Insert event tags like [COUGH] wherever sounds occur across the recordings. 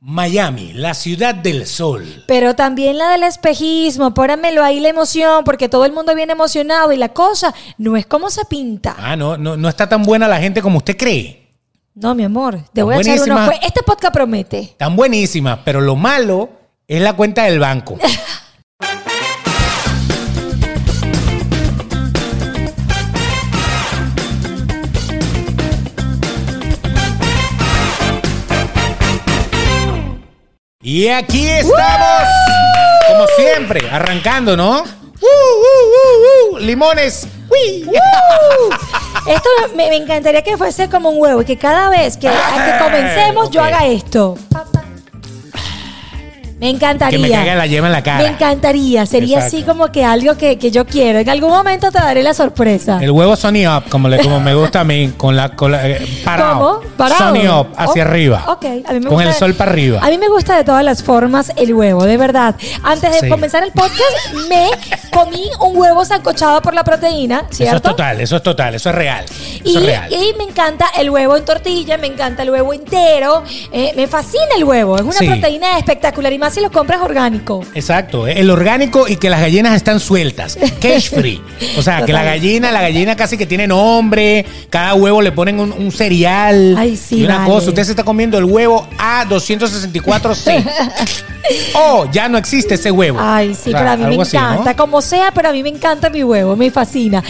Miami, la ciudad del sol. Pero también la del espejismo, póramelo ahí la emoción, porque todo el mundo viene emocionado y la cosa no es como se pinta. Ah, no, no, no está tan buena la gente como usted cree. No, mi amor, te Tan voy a echar unos... Este podcast promete. Tan buenísima, pero lo malo es la cuenta del banco. [LAUGHS] Y aquí estamos, como siempre, arrancando, ¿no? ¡Uh, uh, uh, uh! Limones. [LAUGHS] Esto me, me encantaría que fuese como un huevo y que cada vez que, a que comencemos yo haga esto. Me encantaría. Que me caiga la yema en la cara. Me encantaría. Sería así como que algo que, que yo quiero. En algún momento te daré la sorpresa. El huevo Sony Up, como, le, como me gusta a mí, con la, con la- eh, parado. ¿Cómo? Parado. Sony Up, hacia Oh, arriba. ok, a mí me Con gusta- el sol para arriba. A mí me gusta de todas las formas el huevo, de verdad. Antes de Sí. comenzar el podcast, me comí un huevo sancochado por la proteína, ¿cierto? Eso es total, eso es total, eso es real. Eso Y, es real. y me encanta el huevo en tortilla, me encanta el huevo entero, eh, me fascina el huevo, es una Sí. proteína espectacular y más si lo compras orgánico. Exacto, eh, el orgánico y que las gallinas están sueltas, cage free. O sea, que la gallina, la gallina casi que tiene nombre, cada huevo le ponen un, un cereal Ay, sí, y una vale. cosa. Usted se está comiendo el huevo A264C. [LAUGHS] oh, ya no existe ese huevo. Ay, sí, O sea, pero a mí me encanta, como sea, pero a mí me encanta mi huevo, me fascina.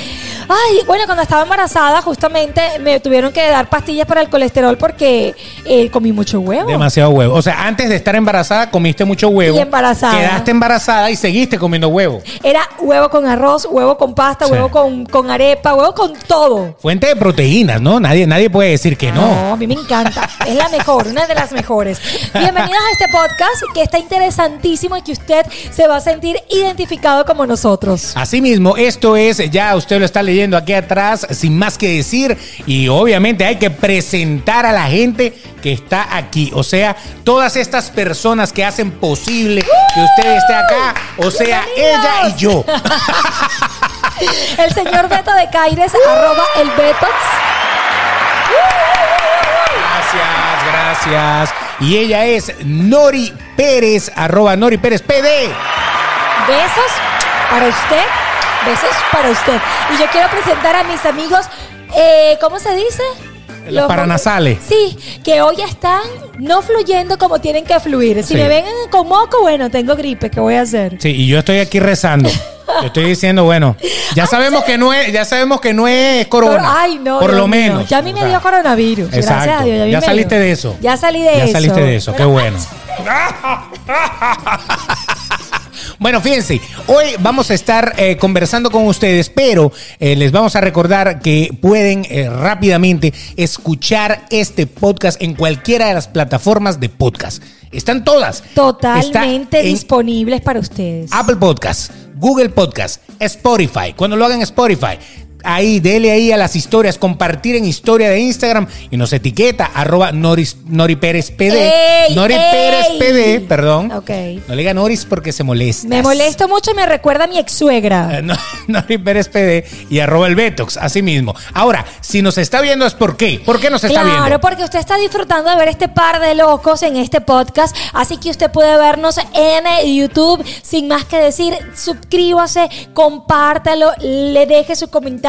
Ay, bueno, cuando estaba embarazada, justamente me tuvieron que dar pastillas para el colesterol porque eh, comí mucho huevo. Demasiado huevo. O sea, antes de estar embarazada comiste mucho huevo. Y embarazada. Quedaste embarazada y seguiste comiendo huevo. Era huevo con arroz, huevo con pasta, Sí. huevo con, con arepa, huevo con todo. Fuente de proteínas, ¿no? Nadie, nadie puede decir que no. a mí me encanta. Es la mejor, una de las mejores. Bienvenidos a este podcast que está interesantísimo y que usted se va a sentir identificado como nosotros. Asimismo, esto es, ya usted lo está leyendo aquí atrás, sin más que decir, y obviamente hay que presentar a la gente que está aquí, o sea, todas estas personas que hacen posible que usted esté acá, o sea, ella y yo. El señor Beto de Caires, arroba el Betox. Gracias, gracias. Y ella es Nori Pérez, arroba Nori Pérez PD. Besos para usted, besos para usted. Y yo quiero presentar a mis amigos, eh, ¿cómo se dice? Los paranasales. Sí, que hoy están no fluyendo como tienen que fluir. Si Sí. me ven con moco, bueno, tengo gripe, ¿qué voy a hacer? Sí, y yo estoy aquí rezando. Yo estoy diciendo, bueno, ya sabemos que no es, ya sabemos que no es corona. Ay, no. Por Dios lo mío. menos. Ya a mí me dio coronavirus. Gracias a Dios. a mí Ya me saliste dio. de eso. Ya salí de Ya eso. saliste de eso, qué bueno. [LAUGHS] Bueno, fíjense, hoy vamos a estar eh, conversando con ustedes, pero eh, les vamos a recordar que pueden eh, rápidamente escuchar este podcast en cualquiera de las plataformas de podcast. Están todas. Totalmente Está disponibles para ustedes. Apple Podcast, Google Podcast, Spotify. Cuando lo hagan Spotify, ahí, dele ahí a las historias, compartir en historia de Instagram y nos etiqueta arroba Noris, Nori Pérez PD. ¡Ey, Nori ey! Pérez PD, perdón. Ok. No le diga Noris porque se molesta. Me molesto mucho y me recuerda a mi ex suegra. Eh, no- [LAUGHS] Nori Pérez PD y arroba el Betox, así mismo. Ahora, si nos está viendo es por qué. ¿Por qué nos está Claro, viendo? porque usted está disfrutando de ver este par de locos en este podcast, así que usted puede vernos en YouTube. Sin más que decir, suscríbase, compártalo, le deje su comentario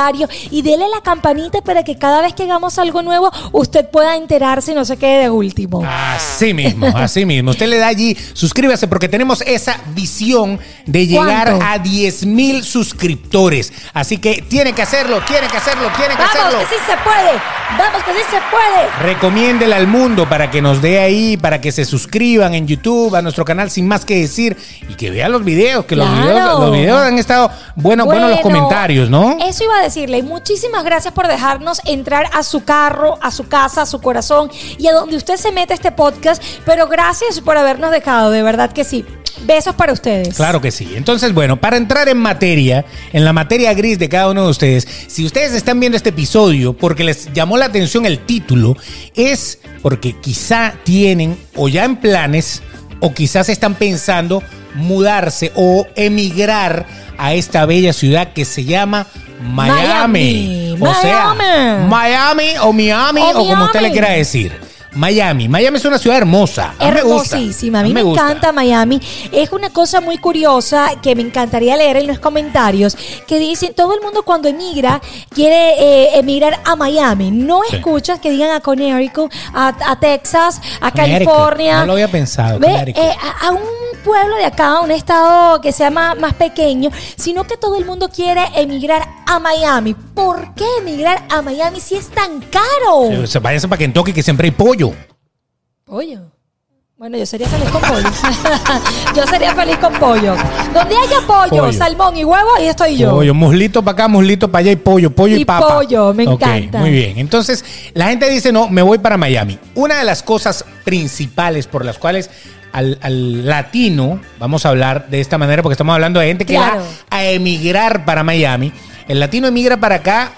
y dele la campanita para que cada vez que hagamos algo nuevo usted pueda enterarse y no se quede de último. Así mismo, así mismo. Usted le da allí, suscríbase porque tenemos esa visión de llegar ¿Cuánto? a 10 mil suscriptores. Así que tiene que hacerlo, tiene que hacerlo, tiene que Vamos, hacerlo. que sí se puede. Vamos, que sí se puede. Recomiéndela al mundo para que nos dé ahí, para que se suscriban en YouTube, a nuestro canal sin más que decir y que vean los videos, que los, videos, los videos han estado bueno, buenos los comentarios, ¿no? Eso iba a decirle. Muchísimas gracias por dejarnos entrar a su carro, a su casa, a su corazón y a donde usted se mete este podcast. Pero gracias por habernos dejado, de verdad que sí. Besos para ustedes. Claro que sí. Entonces, bueno, para entrar en materia, en la materia gris de cada uno de ustedes, si ustedes están viendo este episodio porque les llamó la atención el título, es porque quizá tienen o ya en planes o quizás están pensando mudarse o emigrar a esta bella ciudad que se llama Miami. Miami. O sea, Miami. Miami o Miami O como usted le quiera decir. Miami. Miami es una ciudad hermosa. A mí me gusta. Hermosísima. A mí me, encanta Miami. Es una cosa muy curiosa que me encantaría leer en los comentarios que dicen todo el mundo cuando emigra quiere eh, emigrar a Miami. No Sí. escuchas que digan a Connecticut, a, a Texas, a. California. No lo había pensado, Ve, eh, a, a un pueblo de acá, un estado que sea más, más pequeño, sino que todo el mundo quiere emigrar a Miami. ¿Por qué emigrar a Miami si es tan caro? Eh, se- Váyanse para Kentucky que siempre hay pollo. Pollo. Bueno, yo sería feliz con pollo. [LAUGHS] yo sería feliz con pollo. Donde haya pollo, Pollo. salmón y huevo, ahí estoy yo. Pollo, muslito para acá, muslito para allá y pollo, pollo y, Y papa. pollo, me Ok, encanta. muy bien. Entonces, la gente dice, no, me voy para Miami. Una de las cosas principales por las cuales al, al latino, vamos a hablar de esta manera porque estamos hablando de gente que Claro. va a emigrar para Miami. El latino emigra para acá,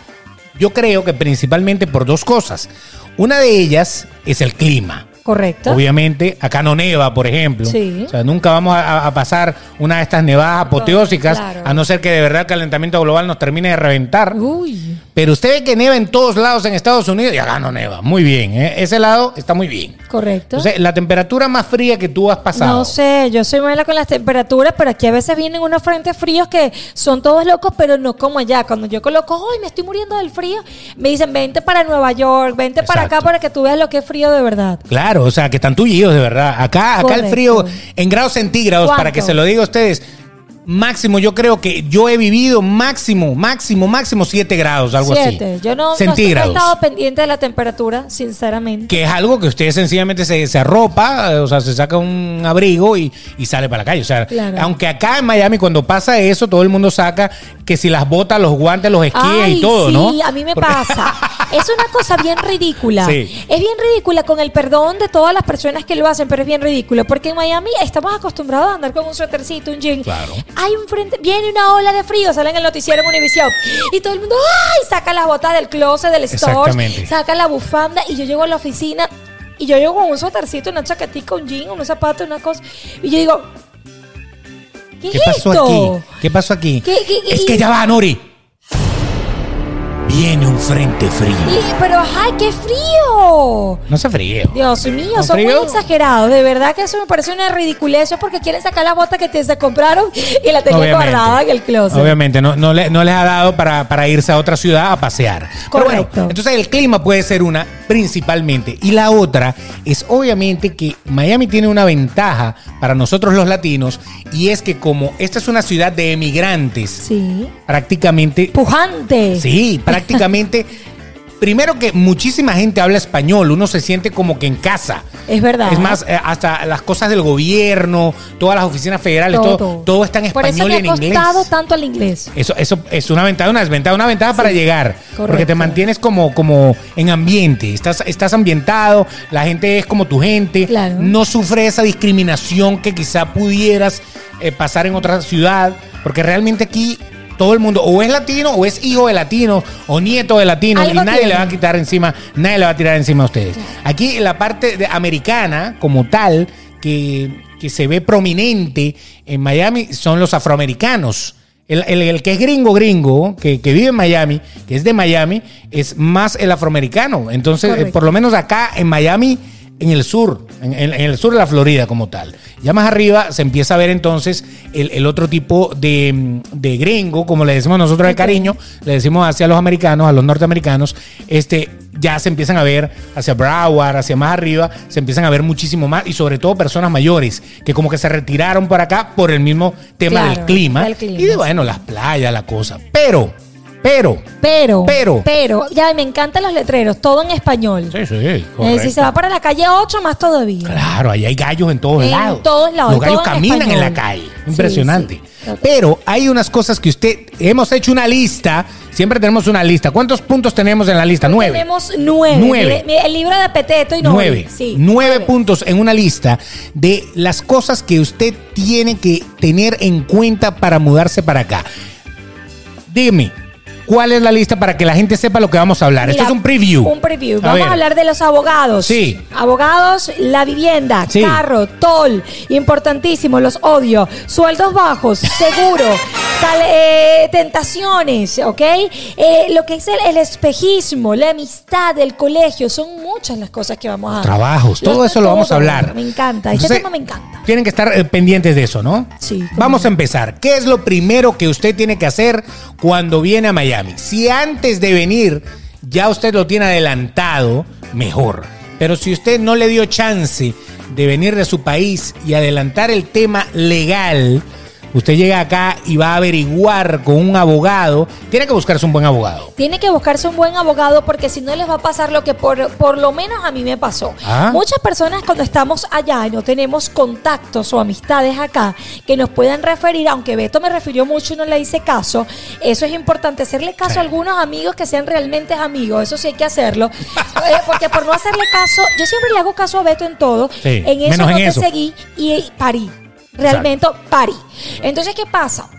yo creo que principalmente por dos cosas. Una de ellas es el clima. Correcto. Obviamente, acá no neva, por ejemplo. Sí. O sea, nunca vamos a, a pasar una de estas nevadas apoteósicas, Claro. a no ser que de verdad el calentamiento global nos termine de reventar. Uy. Pero usted ve que neva en todos lados en Estados Unidos y acá no neva. Muy bien, ¿eh? ese lado está muy bien. Correcto. Entonces, la temperatura más fría que tú has pasado. No sé, yo soy mala con las temperaturas, pero aquí a veces vienen unos frentes fríos que son todos locos, pero no como allá. Cuando yo coloco, ¡ay, me estoy muriendo del frío! Me dicen, vente para Nueva York, vente para acá para que tú veas lo que es frío de verdad. Claro, o sea, que están tullidos de verdad. Acá, acá el frío en grados centígrados, para que se lo diga a ustedes, máximo, yo creo que yo he vivido máximo, máximo, máximo 7 grados, algo Siete. así. Yo no, no, no he centígrados. estado pendiente de la temperatura, sinceramente. que es algo que usted sencillamente se, se arropa, eh, o sea, se saca un abrigo y, y sale para la calle. O sea, Claro. aunque acá en Miami cuando pasa eso, todo el mundo saca que si las botas, los guantes, los esquíes Ay, y todo, sí, ¿no? a mí me Porque- pasa. [LAUGHS] Es una cosa bien ridícula. Sí. Es bien ridícula con el perdón de todas las personas que lo hacen, pero es bien ridículo. Porque en Miami estamos acostumbrados a andar con un suétercito, un jean. Claro. Hay un frente, viene una ola de frío, sale en el noticiero en Univisión. Y todo el mundo, ¡ay! Saca las botas del closet, del store, saca la bufanda. Y yo llego a la oficina y yo llego con un suétercito, una chaquetica, un jean, unos zapatos, una cosa. Y yo digo, ¿qué, ¿Qué es pasó esto? aquí? ¿Qué pasó aquí? ¿Qué- qué- qué- es que ya va, Nori. Viene un frente frío. Y- pero, ¡ay, qué frío! No se frío. Dios mío, ¿Con son frío? muy exagerados. De verdad que eso me parece una ridiculez. Eso es porque quieren sacar la bota que te se compraron y la tenían Obviamente. guardada en el closet. Obviamente, no, no, le- no les ha dado para, para irse a otra ciudad a pasear. Pero bueno, Correcto. entonces el clima puede ser una principalmente. Y la otra es obviamente que Miami tiene una ventaja para nosotros los latinos y es que como esta es una ciudad de emigrantes, Sí. prácticamente... Pujante. Sí, prácticamente... Primero que muchísima gente habla español, uno se siente como que en casa. Es verdad. Es más, eh, hasta las cosas del gobierno, todas las oficinas federales, todo, todo, está en Por eso español y en ha inglés. costado tanto el inglés. Eso, eso es una ventaja, una desventaja, una ventaja para llegar. Porque te correcto. mantienes como, como en ambiente. Estás, estás ambientado, la gente es como tu gente. Claro. No sufre esa discriminación que quizá pudieras eh, pasar en otra ciudad. Porque realmente aquí todo el mundo o es latino o es hijo de latino o nieto de latino y nadie le va a quitar encima, nadie le va a tirar encima a ustedes. Aquí la parte de- americana como tal que, que se ve prominente en Miami son los afroamericanos. El, el- el que es gringo, gringo, que, que vive en Miami, que es de Miami, es más el afroamericano. Entonces, eh, Correcto. por lo menos acá en Miami, en el sur, en, en- en el sur de la Florida como tal. Ya más arriba se empieza a ver entonces el, el otro tipo de, de gringo, como le decimos nosotros de cariño, le decimos hacia los americanos, a los norteamericanos, este, ya se empiezan a ver hacia Broward, hacia más arriba, se empiezan a ver muchísimo más y sobre todo personas mayores que como que se retiraron por acá por el mismo tema Claro, del clima, del clima, y de bueno, las playas, la cosa. Pero, pero, Pero, Pero. pero, ya me encantan los letreros, todo en español. sí, sí, Eh, si se va para la calle 8, más todavía. Claro, ahí hay gallos en todos En lados. todos lados, Los gallos en caminan en la calle. Impresionante. sí. Pero hay unas cosas que usted. Hemos hecho una lista. Siempre tenemos una lista. ¿Cuántos puntos tenemos en la lista? Nueve. Tenemos nueve. Nueve. Mire, el libro de Peteto y Nueve. Sí. Nueve puntos en una lista de las cosas que usted tiene que tener en cuenta para mudarse para acá. Dime, ¿cuál es la lista para que la gente sepa lo que vamos a hablar? Esto es un preview. Un preview. A Vamos ver. a hablar de los abogados. Sí. Abogados, la vivienda, Sí. carro, toll, importantísimo, los odio. Sueldos bajos, seguro, Tal- eh, tentaciones, ¿ok? Eh, lo que es el, el espejismo, la amistad, el colegio, son muchas las cosas que vamos a... Trabajos, todo Los- eso lo vamos a hablar. Me encanta, este Entonces, tema me encanta. Tienen que estar eh, pendientes de eso, ¿no? Sí, Vamos a empezar. ¿Qué es lo primero que usted tiene que hacer cuando viene a Miami? Si antes de venir ya usted lo tiene adelantado, mejor. Pero si usted no le dio chance de venir de su país y adelantar el tema legal, usted llega acá y va a averiguar con un abogado. Tiene que buscarse un buen abogado. Tiene que buscarse un buen abogado porque si no les va a pasar lo que por, por lo menos a mí me pasó. Ah. Muchas personas cuando estamos allá y no tenemos contactos o amistades acá que nos puedan referir, aunque Beto me refirió mucho y no le hice caso, eso es importante, hacerle caso Sí. a algunos amigos que sean realmente amigos, eso sí hay que hacerlo. [LAUGHS] Eh, porque por no hacerle caso, yo siempre le hago caso a Beto en todo, Sí, en eso menos no en te eso. seguí y parí. Realmente parí. Entonces, ¿qué pasa?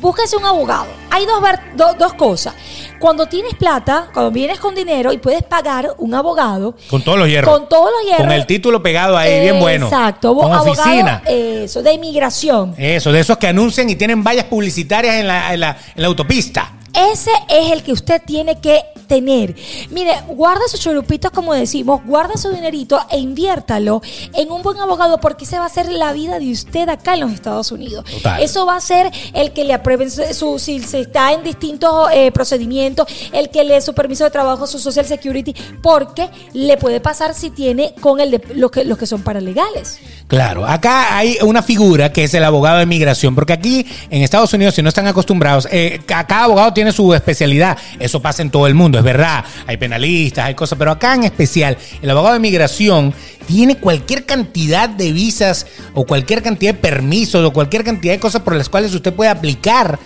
Búsquese un abogado. Hay dos, do- dos cosas. Cuando tienes plata, cuando vienes con dinero y puedes pagar un abogado. Con todos los hierros. Con todos los hierros. Con el título pegado ahí, bien bueno. Exacto. Con abogado, oficina. Eso, de inmigración. Eso, de esos que anuncian y tienen vallas publicitarias en la, en la- en la autopista. Ese es el que usted tiene que tener. Mire, guarda sus churupitos, como decimos, guarda su dinerito e inviértalo en un buen abogado porque ese va a ser la vida de usted acá en los Estados Unidos. Total. Eso va a ser el que le aprueben su, si se está en distintos eh, procedimientos, el que le su permiso de trabajo, su social security, porque le puede pasar si tiene con el de los que, los que son paralegales. Claro, acá hay una figura que es el abogado de migración, porque aquí en Estados Unidos, si no están acostumbrados, eh, ca- cada abogado tiene su especialidad. Eso pasa en todo el mundo, es verdad. Hay penalistas, hay cosas, pero acá en especial, el abogado de migración tiene cualquier cantidad de visas o cualquier cantidad de permisos o cualquier cantidad de cosas por las cuales usted puede aplicar.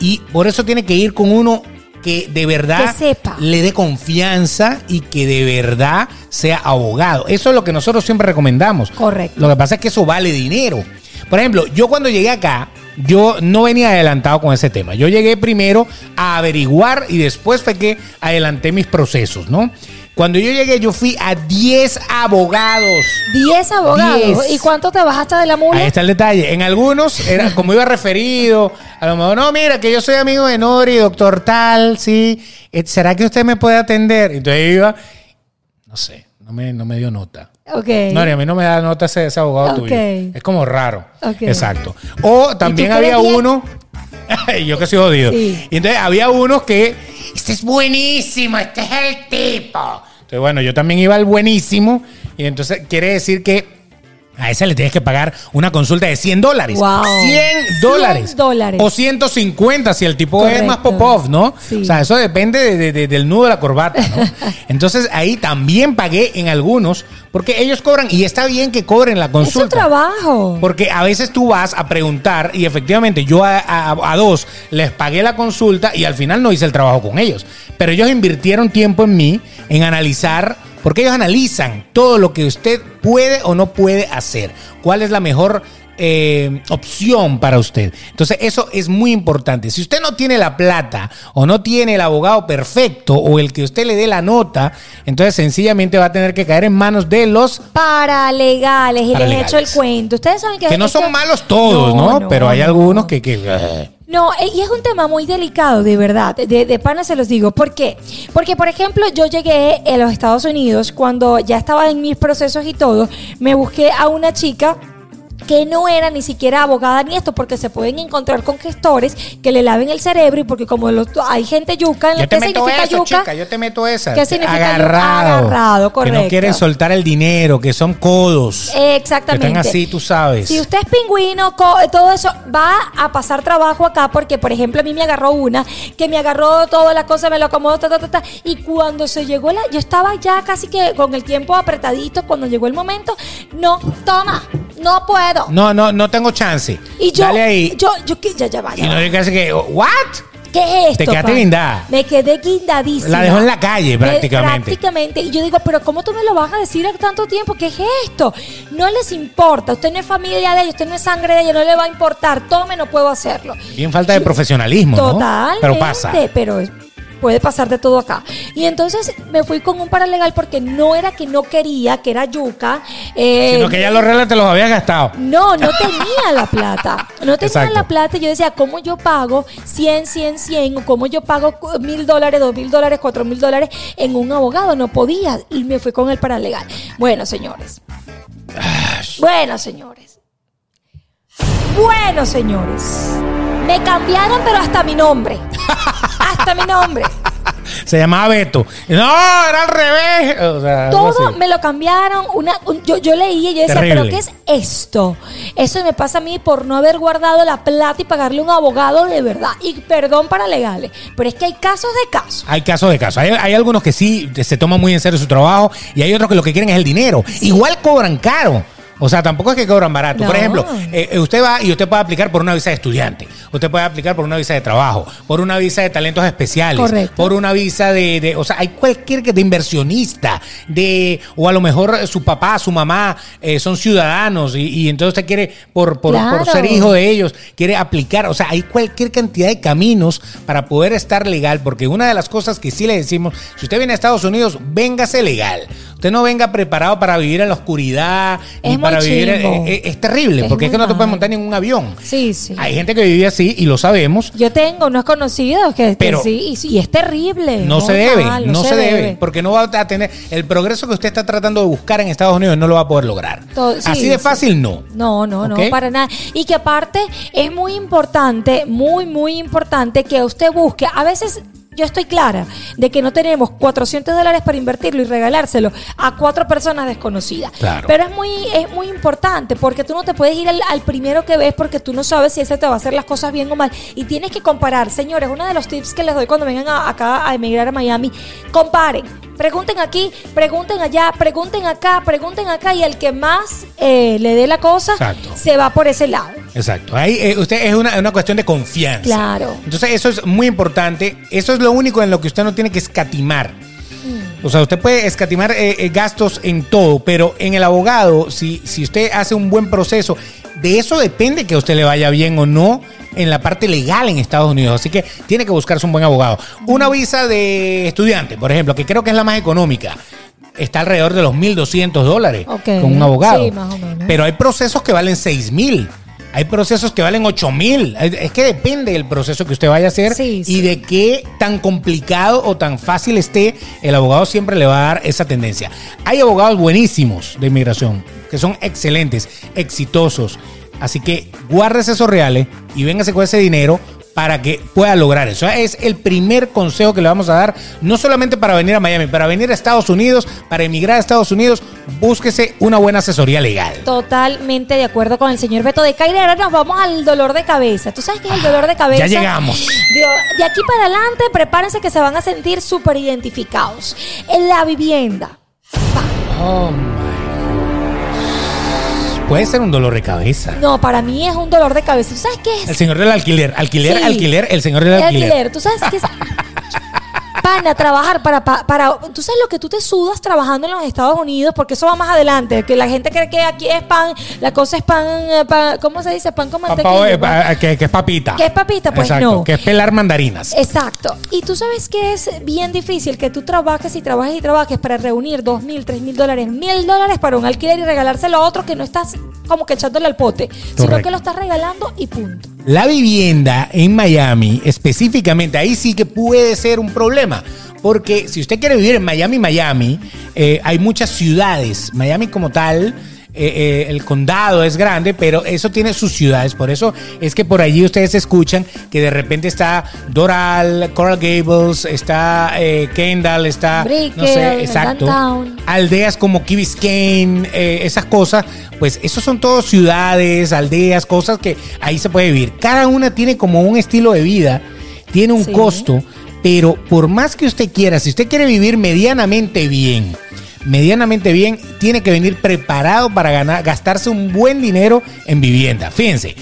Y por eso tiene que ir con uno que de verdad Que sepa. le dé confianza y que de verdad sea abogado. Eso es lo que nosotros siempre recomendamos. Correcto. Lo que pasa es que eso vale dinero. Por ejemplo, yo cuando llegué acá, yo no venía adelantado con ese tema. Yo llegué primero a averiguar y después fue que adelanté mis procesos, ¿no? Cuando yo llegué, yo fui a 10 abogados. 10 abogados. Diez. ¿Y cuánto te bajaste de la mula? Ahí está el detalle. En algunos, era [LAUGHS] como iba referido, a lo mejor, no, mira, que yo soy amigo de Nori, doctor tal, sí. Eh, ¿Será que usted me puede atender? Entonces yo iba, no sé, no me, no me dio nota. Ok. Nori, a mí no me da nota ese, ese abogado Ok. tuyo. Es como raro. Ok. Exacto. O también había uno, [LAUGHS] yo que soy jodido. Sí. Y entonces había unos que, este es buenísimo, este es el tipo. Entonces, bueno, yo también iba al buenísimo. Y entonces quiere decir que a ese le tienes que pagar una consulta de 100 dólares. Wow. 100 dólares. 100 dólares. O 150 si el tipo es más pop-off, ¿no? Sí. O sea, eso depende de- de- de- del nudo de la corbata, ¿no? [LAUGHS] Entonces ahí también pagué en algunos porque ellos cobran y está bien que cobren la Es su consulta. trabajo. Porque a veces tú vas a preguntar y efectivamente yo a, a- a dos les pagué la consulta y al final no hice el trabajo con ellos. Pero ellos invirtieron tiempo en mí, en analizar, porque ellos analizan todo lo que usted puede o no puede hacer. ¿Cuál es la mejor eh, opción para usted? Entonces eso es muy importante. Si usted no tiene la plata o no tiene el abogado perfecto o el que usted le dé la nota, entonces sencillamente va a tener que caer en manos de los Paralegales. Y les he hecho el cuento. Ustedes saben que... que no son malos todos, ¿no? Pero hay no. algunos que... que No, eh, y es un tema muy delicado, de verdad. De, de pana se los digo. ¿Por qué? Porque, por ejemplo, yo llegué a los Estados Unidos cuando ya estaba en mis procesos y todo. Me busqué a una chica que no era ni siquiera abogada ni esto, porque se pueden encontrar con gestores que le laven el cerebro y porque como los- hay gente yuca, Yo te ¿qué meto significa eso, yuca? chica, yo te meto esa. ¿Qué significa yuca? Agarrado. Agarrado, Que correcto. no quieren soltar el dinero, que son codos. Exactamente. Que están así, tú sabes. Si usted es pingüino, todo eso, va a pasar trabajo acá porque, por ejemplo, a mí me agarró una que me agarró toda la cosa, me lo acomodó, ta, ta, ta, ta, y cuando se llegó la, yo estaba ya casi que con el tiempo apretadito, cuando llegó el momento, no, toma, no puedo. No, no, no tengo chance. Y yo, Dale ahí. yo, yo, que ya, ya vaya. y no digas que, ¿what? ¿Qué es esto? Te quedaste guindada. Me quedé guindadísima. La dejó en la calle, Me- prácticamente. prácticamente. Y yo digo, pero ¿cómo tú me lo vas a decir a tanto tiempo? ¿Qué es esto? No les importa. Usted no es familia de ellos, usted no es sangre de ellos, no le va a importar. Tome, no puedo hacerlo. Bien falta de profesionalismo, ¿no? Totalmente. Pero pasa. Pero puede pasar de todo acá. Y entonces me fui con un paralegal porque no era que no quería, que era yuca. eh, Sino que ya los reales te los habías gastado. no, no tenía la plata. No tenía Exacto. la plata. y Yo decía, ¿cómo yo pago 100, 100, 100? O ¿cómo yo pago mil dólares, dos mil dólares, cuatro mil dólares en un abogado? No podía. Y me fui con el paralegal. Bueno, señores. Bueno, señores. Bueno, señores. Me cambiaron, pero hasta mi nombre. [LAUGHS] Hasta mi nombre. Se llamaba Beto. No, era al revés. O sea, algo Todo me lo cambiaron. Una, un- yo, yo leía y yo decía, Terrible. ¿pero qué es esto? Eso me pasa a mí por no haber guardado la plata y pagarle a un abogado de verdad. Y perdón para legales. Pero es que hay casos de casos. Hay casos de casos. Hay, hay algunos que sí se toman muy en serio su trabajo y hay otros que lo que quieren es el dinero. Igual cobran caro. O sea, tampoco es que cobran barato. Por ejemplo, eh, eh, usted va y usted puede aplicar por una visa de estudiante. Usted puede aplicar por una visa de trabajo, por una visa de talentos especiales, Correcto. por una visa de, de- o sea, hay cualquier que de inversionista, de, o a lo mejor su papá, su mamá eh, son ciudadanos y, y entonces usted quiere, por, por, por ser hijo de ellos, quiere aplicar. O sea, hay cualquier cantidad de caminos para poder estar legal, porque una de las cosas que sí le decimos, si usted viene a Estados Unidos, véngase legal. Usted no venga preparado para vivir en la oscuridad, Es para vivir. en- chimbo. es, es terrible, Es porque es que no te puedes montar en un avión. Sí, sí. Hay gente que vive así y lo sabemos. Yo tengo unos conocidos que, que Pero- sí, y, sí, y es terrible. No se debe, mal, no, se, debe. porque no va a tener el progreso que usted está tratando de buscar en Estados Unidos, no lo va a poder lograr. Todo- sí, Así de sí. fácil no. No, no, no, para nada. Y que aparte es muy importante, muy, muy importante que usted busque. A veces yo estoy clara de que no tenemos 400 dólares para invertirlo y regalárselo a cuatro personas desconocidas. Claro. Pero es muy, es muy importante porque tú no te puedes ir al, al primero que ves porque tú no sabes si ese te va a hacer las cosas bien o mal. Y tienes que comparar. Señores, uno de los tips que les doy cuando vengan a- acá a emigrar a Miami, comparen. Pregunten aquí, pregunten allá, pregunten acá, pregunten acá y el que más eh, le dé la cosa Exacto. se va por ese lado. Exacto. Ahí eh, usted es una, una cuestión de confianza. Claro. Entonces, eso es muy importante. Eso es lo único en lo que usted no tiene que escatimar. O sea, usted puede escatimar eh, eh, gastos en todo, pero en el abogado, si, si usted hace un buen proceso, de eso depende que a usted le vaya bien o no en la parte legal en Estados Unidos. Así que tiene que buscarse un buen abogado. Una visa de estudiante, por ejemplo, que creo que es la más económica, está alrededor de los 1.200 dólares con un abogado. Sí, más o menos. Pero hay procesos que valen 6.000. Hay procesos que valen 8 mil. Es que depende del proceso que usted vaya a hacer Sí, y sí. de qué tan complicado o tan fácil esté, el abogado siempre le va a dar esa tendencia. Hay abogados buenísimos de inmigración que son excelentes, exitosos. Así que guárdese esos reales y véngase con ese dinero para que pueda lograr eso. Es el primer consejo que le vamos a dar, no solamente para venir a Miami, para venir a Estados Unidos, para emigrar a Estados Unidos, búsquese una buena asesoría legal. Totalmente de acuerdo con el señor Beto de Caire. Ahora nos vamos al dolor de cabeza. ¿Tú sabes qué es el dolor de cabeza? Ya llegamos. De, de aquí para adelante, prepárense que se van a sentir súper identificados. En la vivienda. Oh. Puede ser un dolor de cabeza. No, para mí es un dolor de cabeza. ¿Tú sabes qué es? El señor del alquiler, alquiler, Sí. alquiler, el señor del El alquiler. alquiler. ¿Tú sabes qué es? [LAUGHS] Pana, trabajar para, pa- para. Tú sabes lo que tú te sudas trabajando en los Estados Unidos, porque eso va más adelante. Que la gente cree que aquí es pan, la cosa es pan. eh, pan- ¿Cómo se dice? Pan con mantequilla. eh, pa- que, que es papita. ¿Qué es papita? Pues Exacto, no. Que es pelar mandarinas. Exacto. Y tú sabes que es bien difícil que tú trabajes y trabajes y trabajes para reunir dos mil, tres mil dólares, mil dólares para un alquiler y regalárselo a otro que no estás como que echándole al pote, sino que lo estás regalando y punto. La vivienda en Miami, específicamente, ahí sí que puede ser un problema. Porque si usted quiere vivir en Miami, Miami, eh, hay muchas ciudades. Miami como tal, eh, eh, el condado es grande, pero eso tiene sus ciudades. Por eso es que por allí ustedes escuchan que de repente está Doral, Coral Gables, está eh, Kendall, está... no Brickell, sé, exacto. Downtown. Aldeas como Key Biscayne, esas cosas, pues esos son todos ciudades, aldeas, cosas que ahí se puede vivir. Cada una tiene como un estilo de vida, tiene un Sí. costo, pero por más que usted quiera, si usted quiere vivir medianamente bien, medianamente bien, tiene que venir preparado para ganar, gastarse un buen dinero en vivienda. Fíjense,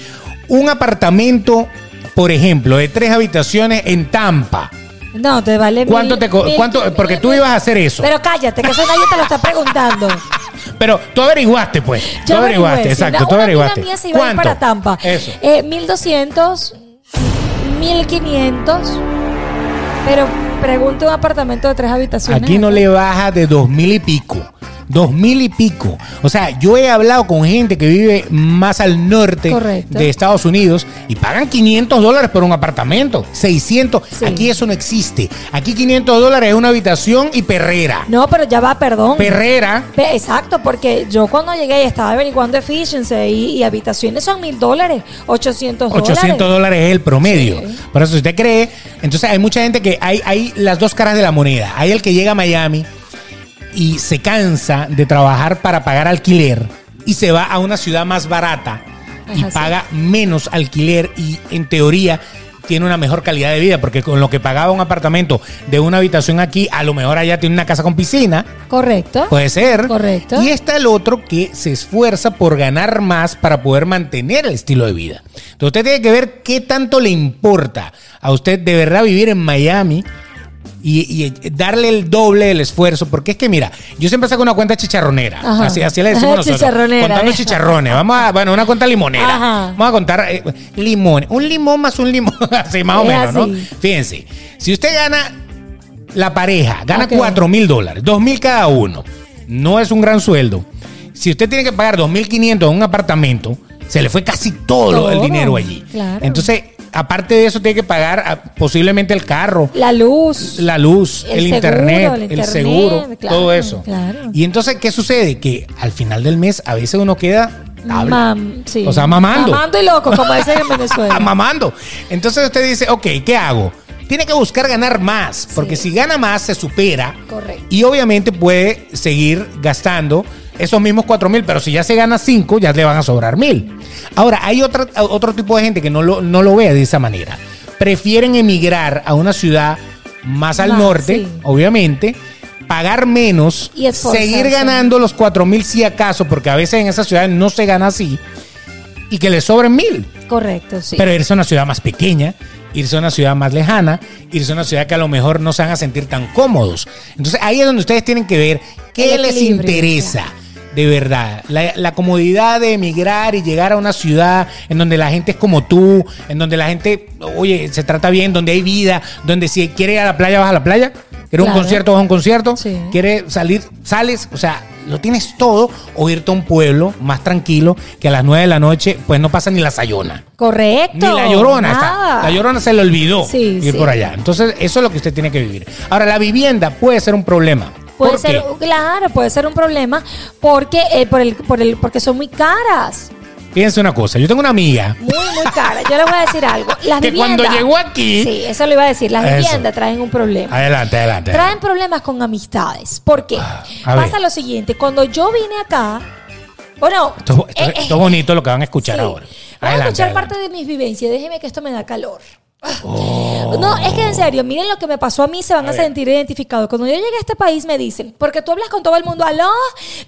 un apartamento, por ejemplo, de tres habitaciones en Tampa. No, te vale mil- ¿Cuánto te mil- cuánto- porque tú ibas a hacer eso. Pero cállate, que eso nadie te lo está preguntando. [LAUGHS] Pero tú averiguaste, pues. tú Yo averiguaste, averigüé, sí. exacto, Una tú averiguaste. mía se iba a ir para Tampa. Eso. Eh, 1200, 1500. Pero Pregunta un apartamento de tres habitaciones. Aquí no le baja de dos mil y pico. Dos mil y pico. O sea, yo he hablado con gente que vive más al norte Correcto. de Estados Unidos y pagan 500 dólares por un apartamento. 600. Sí. Aquí eso no existe. Aquí 500 dólares es una habitación y perrera. No, pero ya va, perdón. Perrera. Pe- Exacto, porque yo cuando llegué y estaba averiguando efficiency y, y habitaciones son mil dólares, 800 dólares. 800 dólares es el promedio. Sí. Por eso, si usted cree, entonces hay mucha gente que hay, hay las dos caras de la moneda. Hay el que llega a Miami y se cansa de trabajar para pagar alquiler y se va a una ciudad más barata y Ajá, sí. paga menos alquiler y en teoría tiene una mejor calidad de vida porque con lo que pagaba un apartamento de una habitación aquí, a lo mejor allá tiene una casa con piscina. Correcto. Puede ser. Correcto. Y está el otro que se esfuerza por ganar más para poder mantener el estilo de vida. Entonces usted tiene que ver qué tanto le importa a usted de verdad vivir en Miami y, y darle el doble del esfuerzo. Porque es que, mira, yo siempre saco una cuenta chicharronera. Ajá. Así, así le decimos [LAUGHS] nosotros. Contando chicharrones. Vamos a, bueno, una cuenta limonera. Ajá. Vamos a contar eh, limón. Un limón más un limón. [LAUGHS] así, más o menos, ¿no? Fíjense, si usted gana la pareja gana Ok. 4 mil dólares, 2 mil cada uno. No es un gran sueldo. Si usted tiene que pagar 2.500 en un apartamento, se le fue casi todo, Todo, el dinero allí. claro. Entonces, aparte de eso, tiene que pagar ah, posiblemente el carro, La luz. la luz, El el, seguro, internet, el seguro, claro, todo eso. claro. Y entonces, ¿qué sucede? Que al final del mes a veces uno queda. Mam- sí. O sea, mamando. Mamando y loco, como dicen en Venezuela. [LAUGHS] mamando. Entonces usted dice, ok, ¿qué hago? Tiene que buscar ganar más, porque Sí. si gana más se supera Correcto. y obviamente puede seguir gastando esos mismos 4 mil, pero si ya se gana 5, ya le van a sobrar mil. Ahora, hay otra, otro tipo de gente que no lo, no lo ve de esa manera. Prefieren emigrar a una ciudad más al Más, norte, sí. obviamente, pagar menos, Y seguir ganando los 4 mil si acaso, porque a veces en esas ciudades no se gana así, y que le sobren mil. Correcto, sí. Pero irse a una ciudad más pequeña, irse a una ciudad más lejana, irse a una ciudad que a lo mejor no se van a sentir tan cómodos. Entonces ahí es donde ustedes tienen que ver qué les interesa. De verdad, la, la comodidad de emigrar y llegar a una ciudad en donde la gente es como tú, en donde la gente, oye, se trata bien, donde hay vida, donde si quiere ir a la playa, vas a la playa, quiere un Claro. concierto, vas a un concierto, Sí. quiere salir, sales, o sea, lo tienes todo, o irte a un pueblo más tranquilo, que a las 9 de la noche, pues no pasa ni la sayona. Correcto. Ni la llorona está. La llorona se le olvidó Sí, ir sí. por allá. Entonces, eso es lo que usted tiene que vivir. Ahora, la vivienda puede ser un problema. Puede ¿Por ser, qué? claro, puede ser un problema porque eh, por el, por el, porque son muy caras. Fíjense una cosa, yo tengo una amiga Muy, muy caras. Yo les voy a decir algo. [LAUGHS] Las que cuando llegó aquí. Sí, eso lo iba a decir. Las Eso. viviendas traen un problema. Adelante, adelante. Traen problemas con amistades. ¿Por qué? Ah. Pasa lo siguiente. Cuando yo vine acá, bueno, Esto, esto- eh, esto es bonito lo que van a escuchar sí. ahora. Vamos a escuchar adelante. parte de mis vivencias. Déjeme que esto me da calor. Oh. No, es que en serio, miren lo que me pasó a mí, se van a, sentir identificados. Cuando yo llegué a este país me dicen, porque tú hablas con todo el mundo, aló,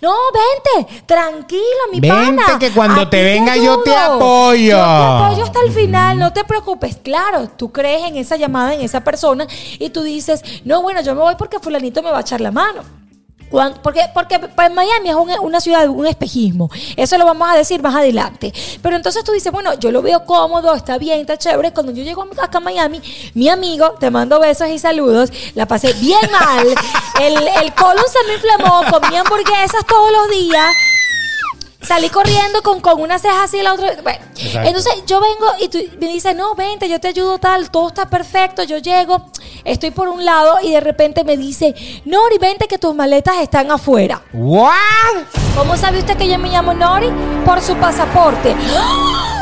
no, vente, tranquilo, mi Vente, pana. que cuando te venga yo te apoyo". Yo te apoyo hasta el final, no te preocupes. Claro, tú crees en esa llamada, en esa persona, y tú dices, no, bueno, yo me voy porque fulanito me va a echar la mano. Cuan- Porque, porque pues, Miami es un- una ciudad de un espejismo. Eso lo vamos a decir más adelante. Pero entonces tú dices, bueno, yo lo veo cómodo, está bien, está chévere. Cuando yo llego acá a Miami, mi amigo, te mando besos y saludos, la pasé bien mal. [LAUGHS] El, el colon se me inflamó, comí hamburguesas todos los días. Salí corriendo con, con una ceja así y la otra. Bueno, entonces yo vengo y tú me dices, no, vente, yo te ayudo tal, todo está perfecto. Yo llego, estoy por un lado y de repente me dice, Nori, vente que tus maletas están afuera. ¿What? ¿Cómo sabe usted que yo me llamo Nori? Por su pasaporte. ¡Ah!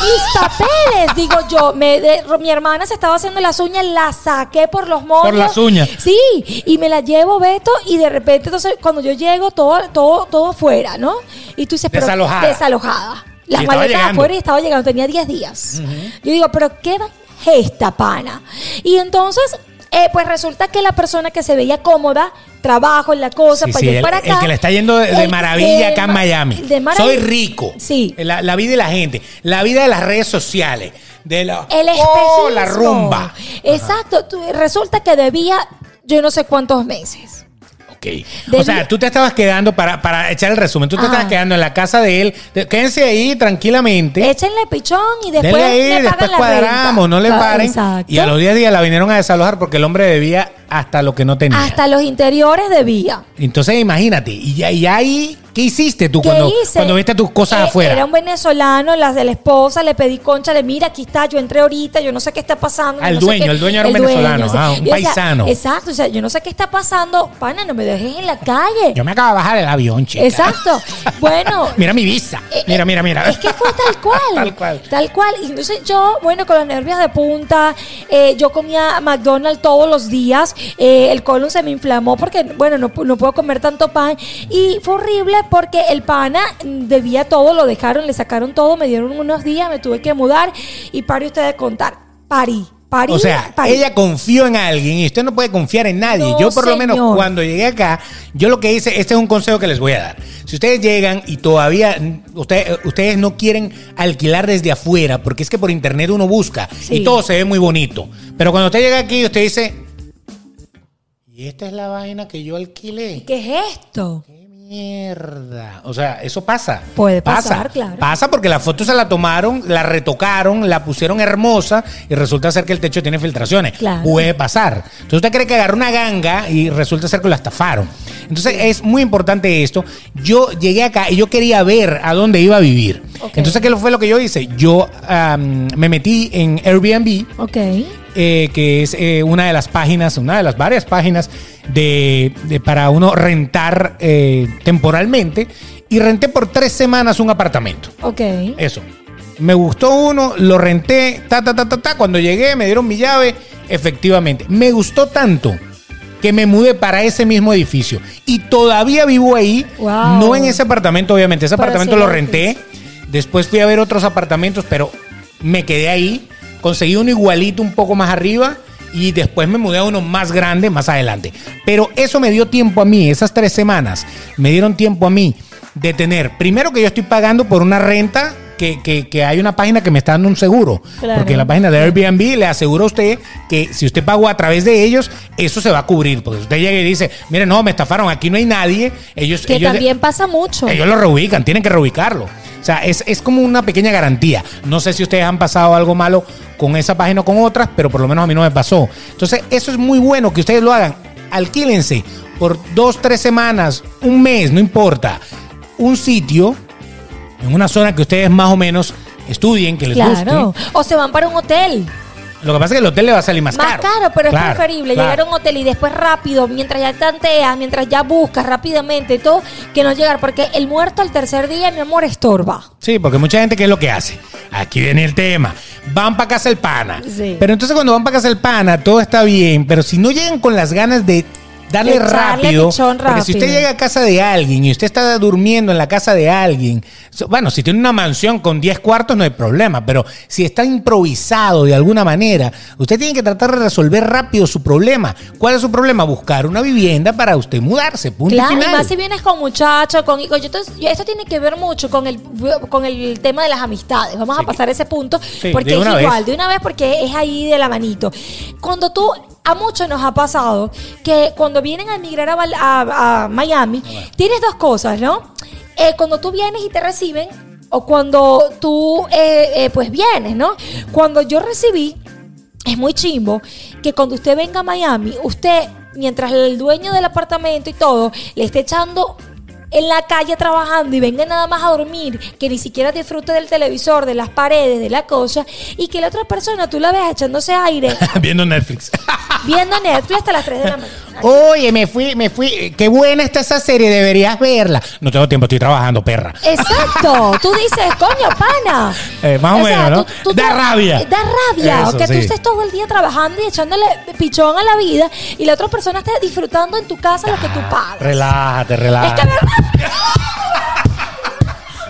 Mis papeles, digo yo. Me, de- mi hermana se estaba haciendo las uñas, la saqué por los moños. Por las uñas. Sí, y me la llevo, Beto, y de repente, entonces, cuando yo llego, todo, todo, todo afuera, ¿no? Y tú dices, pero. Desalojada. Desalojada. Las Y maletas afuera y estaba llegando, tenía 10 días. Yo digo, pero ¿qué va esta pana? Y entonces, eh, pues resulta que la persona que se veía cómoda, trabajo en la cosa, Sí, para sí, el, para el acá. que le está yendo de, de el- maravilla acá en Miami. de Soy rico. Sí. La, la vida de la gente. La vida de las redes sociales. De la, El oh, la rumba. Exacto. Tú- resulta que debía yo no sé cuántos meses. Ok. O sea, tú te estabas quedando, para, para echar el resumen, tú te Ajá. estabas quedando en la casa de él. De- Quédense ahí tranquilamente. Échenle pichón y después ahí, le después pagan la cuadramos, renta. no le paren. Exacto. Y a los 10 días la vinieron a desalojar porque el hombre debía hasta lo que no tenía. Hasta los interiores debía. Entonces imagínate, y, ya, y ahí, ¿qué hiciste tú ¿Qué cuando, hice? cuando viste tus cosas Eh, afuera? Era un venezolano, las de la esposa, le pedí concha, le mira, aquí está, yo entré ahorita, yo no sé qué está pasando. No sé dueño, el dueño era un venezolano, ah, un y, o sea, paisano. exacto, o sea, yo no sé qué está pasando, pana, no me dejes en la calle. Yo me acabo de bajar del avión, chica. Exacto. Bueno, [LAUGHS] Mira mi visa. Eh, Mira, mira, mira. Es que fue tal cual. [LAUGHS] Tal cual. Tal cual. Y entonces yo, bueno, con los nervios de punta, eh, yo comía McDonald's todos los días. Eh, el colon se me inflamó porque, bueno, no, no puedo comer tanto pan. Y fue horrible porque el pana debía todo, lo dejaron, le sacaron todo, me dieron unos días, me tuve que mudar. Y pare usted de contar. Parí. Parí. O sea, parí. ella confió en alguien y usted no puede confiar en nadie. No, yo por lo menos cuando llegué acá, yo lo que hice, este es un consejo que les voy a dar. Si ustedes llegan y todavía mm, usted- ustedes no quieren alquilar desde afuera, porque es que por internet uno busca Sí. y todo se ve muy bonito. Pero cuando usted llega aquí, usted dice, y esta es la vaina que yo alquilé. ¿Qué es esto? ¡Qué mierda! O sea, eso pasa. Puede Pasa. pasar, claro. Pasa porque la foto se la tomaron, la retocaron, la pusieron hermosa y resulta ser que el techo tiene filtraciones. Claro. Puede pasar. Entonces usted cree que agarró una ganga y resulta ser que la estafaron. Entonces es muy importante esto. Yo llegué acá y yo quería ver a dónde iba a vivir. Entonces, ¿qué fue lo que yo hice? Yo me metí en Airbnb Ok. Eh, que es eh, una de las páginas, una de las varias páginas de, de- para uno rentar eh, temporalmente. Y renté por tres semanas un apartamento. Ok. Eso. Me gustó uno, lo renté, ta, ta, ta, ta, ta. Cuando llegué, me dieron mi llave. Efectivamente. Me gustó tanto que me mudé para ese mismo edificio. Y todavía vivo ahí. Wow. No en ese apartamento, obviamente. Ese apartamento lo renté. Después fui a ver otros apartamentos, pero me quedé ahí. Conseguí uno igualito un poco más arriba. Y después me mudé a uno más grande más adelante. Pero eso me dio tiempo a mí, esas tres semanas, me dieron tiempo a mí de tener, primero que yo estoy pagando por una renta que, que- que hay una página que me está dando un seguro. Claro. Porque la página de Airbnb le asegura a usted que si usted pagó a través de ellos, eso se va a cubrir. Porque usted llega y dice, mire, no, me estafaron, aquí no hay nadie. Ellos, Que ellos, también pasa mucho. ellos lo reubican, tienen que reubicarlo. O sea, es, es como una pequeña garantía. No sé si ustedes han pasado algo malo con esa página o con otras, pero por lo menos a mí no me pasó. Entonces, eso es muy bueno que ustedes lo hagan. Alquílense por dos, tres semanas, un mes, no importa. Un sitio en una zona que ustedes más o menos estudien, que les Claro. guste. O se van para un hotel. Lo que pasa es que el hotel le va a salir más, Más caro, pero Claro, es preferible claro. llegar a un hotel y después rápido, mientras ya tanteas, mientras ya buscas rápidamente todo, que no llegar. Porque el muerto al tercer día, mi amor, estorba. Sí, porque mucha gente, ¿qué es lo que hace? Aquí viene el tema. Van para casa el pana. Sí. Pero entonces cuando van para casa el pana, todo está bien. Pero si no llegan con las ganas de darle rápido. Porque si usted llega a casa de alguien y usted está durmiendo en la casa de alguien, bueno, si tiene una mansión con 10 cuartos no hay problema. Pero si está improvisado de alguna manera, usted tiene que tratar de resolver rápido su problema. ¿Cuál es su problema? Buscar una vivienda para usted mudarse. Punto y Claro, y final. más si vienes con muchachos, con hijos. Esto tiene que ver mucho con el, con el tema de las amistades. Vamos a pasar ese punto Sí, porque es igual, vez. de una vez porque es ahí de la manito. Cuando tú, a muchos nos ha pasado que cuando vienen a emigrar a, Val- a- a Miami, tienes dos cosas, ¿no? Eh, cuando tú vienes y te reciben o cuando tú, eh, eh, pues vienes, ¿no? Cuando yo recibí es muy chimbo que cuando usted venga a Miami, usted, mientras el dueño del apartamento y todo, le esté echando en la calle trabajando y venga nada más a dormir, que ni siquiera disfrute del televisor, de las paredes, de la cosa, y que la otra persona tú la veas echándose aire, [LAUGHS] Viendo Netflix. viendo Netflix hasta las 3 de la mañana. [LAUGHS] Oye, me fui, me fui. Qué buena está esa serie, deberías verla. No tengo tiempo, estoy trabajando, perra. Exacto, [LAUGHS] tú dices, coño, pana. Eh, más o menos, ¿no? Da te- rabia. Da rabia, Eso, que sí. tú estés todo el día trabajando y echándole pichón a la vida y la otra persona esté disfrutando en tu casa lo que tú pagas. Relájate, Es relájate. que verdad. [LAUGHS]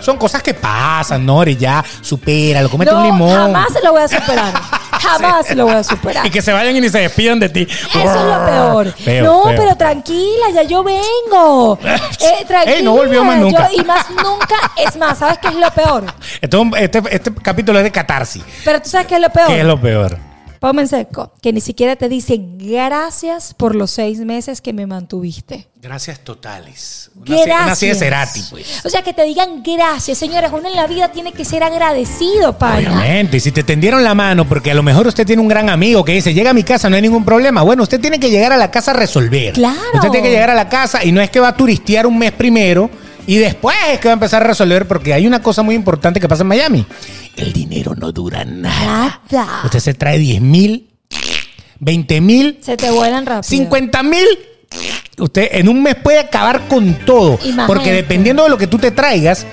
Son cosas que pasan, Nori, ya, supéralo, comete No, un limón. jamás lo voy a superar. [LAUGHS] Jamás lo voy a superar. Y que se vayan y ni se despidan de ti. Eso es lo peor. Feo, no, feo. pero tranquila, ya yo vengo. [LAUGHS] Eh, tranquila. Ey, no volvió más yo- nunca. y más nunca, es más, ¿sabes qué es lo peor? Esto- este, este capítulo es de catarsis. Pero tú sabes qué es lo peor. ¿Qué es lo peor? En seco, que ni siquiera te dice gracias por los seis meses que me mantuviste. Gracias totales. Una, Gracias. una de Cerati, pues. O sea, que te digan gracias, señores. Uno en la vida tiene que ser agradecido, pana. Obviamente, y si te tendieron la mano, porque a lo mejor usted tiene un gran amigo que dice, llega a mi casa, no hay ningún problema. Bueno, usted tiene que llegar a la casa a resolver. Claro. Usted tiene que llegar a la casa y no es que va a turistear un mes primero y después es que va a empezar a resolver, porque hay una cosa muy importante que pasa en Miami. El dinero no dura nada. Nada. Usted se trae 10 mil, 20 mil, Se te vuelan rápido. 50 mil. Usted en un mes puede acabar con todo. Imagínate. Porque dependiendo de lo que tú te traigas,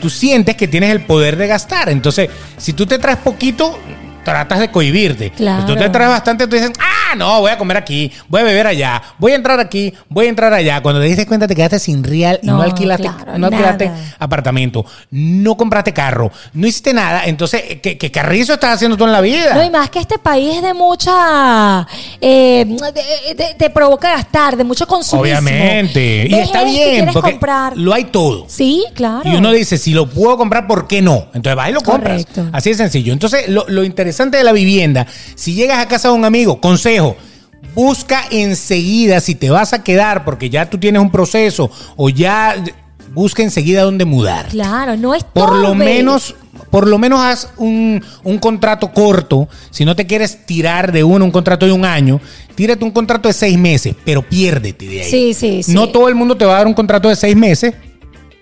tú sientes que tienes el poder de gastar. Entonces, si tú te traes poquito, tratas de cohibirte. Claro. Si tú te traes bastante, tú dices, ah, no, voy a comer aquí, voy a beber allá, voy a entrar aquí, voy a entrar allá. Cuando te diste cuenta te quedaste sin real y no, No, alquilaste, claro, no alquilaste apartamento, no compraste carro, no hiciste nada. Entonces, ¿qué, qué carrizo estás haciendo tú en la vida? No, y más que este país es de mucha. eh, de- de- te provoca gastar, de mucho consumismo. Obviamente. Y está bien, porque comprar. lo hay todo. Sí, claro. Y uno dice, si lo puedo comprar, ¿por qué no? Entonces vas y lo compras. Correcto. Así de sencillo. Entonces, lo, lo interesante de la vivienda, si llegas a casa de un amigo, consejo, busca enseguida si te vas a quedar porque ya tú tienes un proceso o ya busca enseguida dónde mudar. Claro, no es Por lo menos, por lo menos haz un, un contrato corto. Si no te quieres tirar de uno, un contrato de un año, tírate un contrato de seis meses, pero piérdete de ahí. Sí, sí, sí. No todo el mundo te va a dar un contrato de seis meses,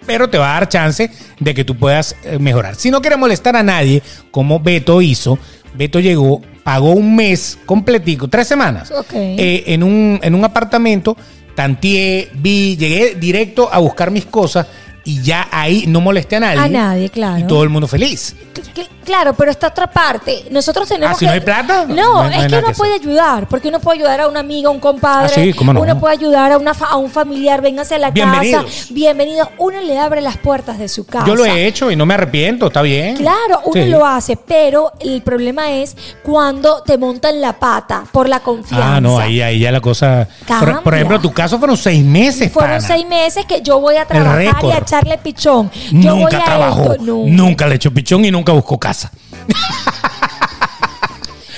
pero te va a dar chance de que tú puedas eh, mejorar. Si no quieres molestar a nadie, como Beto hizo, Beto llegó, pagó un mes completico, tres semanas, eh, en, un, en un apartamento, tanteé, vi, llegué directo a buscar mis cosas y ya ahí no molesté a nadie. A nadie, claro. Y todo el mundo feliz. Cl- cl- Claro, pero está otra parte. Nosotros tenemos Ah, si que... no hay plata, No, no hay- no hay es que uno que puede ayudar, porque uno puede ayudar a una amiga, a un compadre. Ah, sí, cómo no. Uno puede ayudar a, una fa- a un familiar, véngase a la Bienvenidos. casa. Bienvenido. Uno le abre las puertas de su casa. Yo lo he hecho y no me arrepiento, está bien. Claro, uno Sí. lo hace, pero el problema es cuando te montan la pata por la confianza. Ah, no, ahí, ahí ya la cosa. Por, Cambia. por ejemplo, tu caso fueron seis meses. Fueron pana. seis meses que yo voy a trabajar y a echarle pichón. Yo voy Nunca a trabajó, esto. No. nunca le echó pichón y nunca buscó casa. [LAUGHS]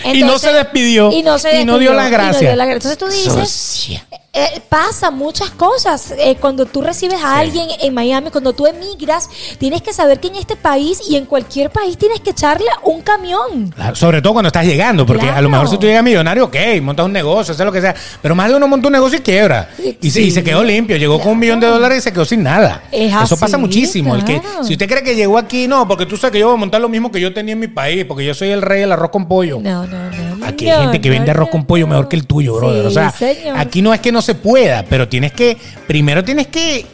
y no se Entonces- despidió. Y no, se y no dio despidió, las y no dio las gracias. Entonces tú dices, Sucia. Eh, pasa muchas cosas. Eh, cuando tú recibes a alguien en Miami, cuando tú emigras, tienes que saber que en este país y en cualquier país tienes que echarle un camión. Claro, Sobre todo cuando estás llegando, porque a lo mejor si tú llegas millonario, ok, montas un negocio, haces lo que sea. Pero más de uno monta un negocio y quiebra. Y, se, y Sí. se quedó limpio, llegó con un millón de dólares y se quedó sin nada. Es Eso así, pasa muchísimo. El que, si usted cree que llegó aquí, no, porque tú sabes que yo voy a montar lo mismo que yo tenía en mi país, porque yo soy el rey del arroz con pollo. No, no, no. Aquí hay gente que vende arroz con pollo mejor que el tuyo, brother. Sí, o sea, señor. aquí no es que no se pueda, pero tienes que, primero tienes que,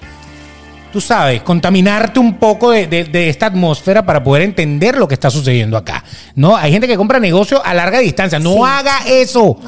tú sabes, contaminarte un poco de, de- de esta atmósfera para poder entender lo que está sucediendo acá. No, hay gente que compra negocio a larga distancia. No Sí. haga eso.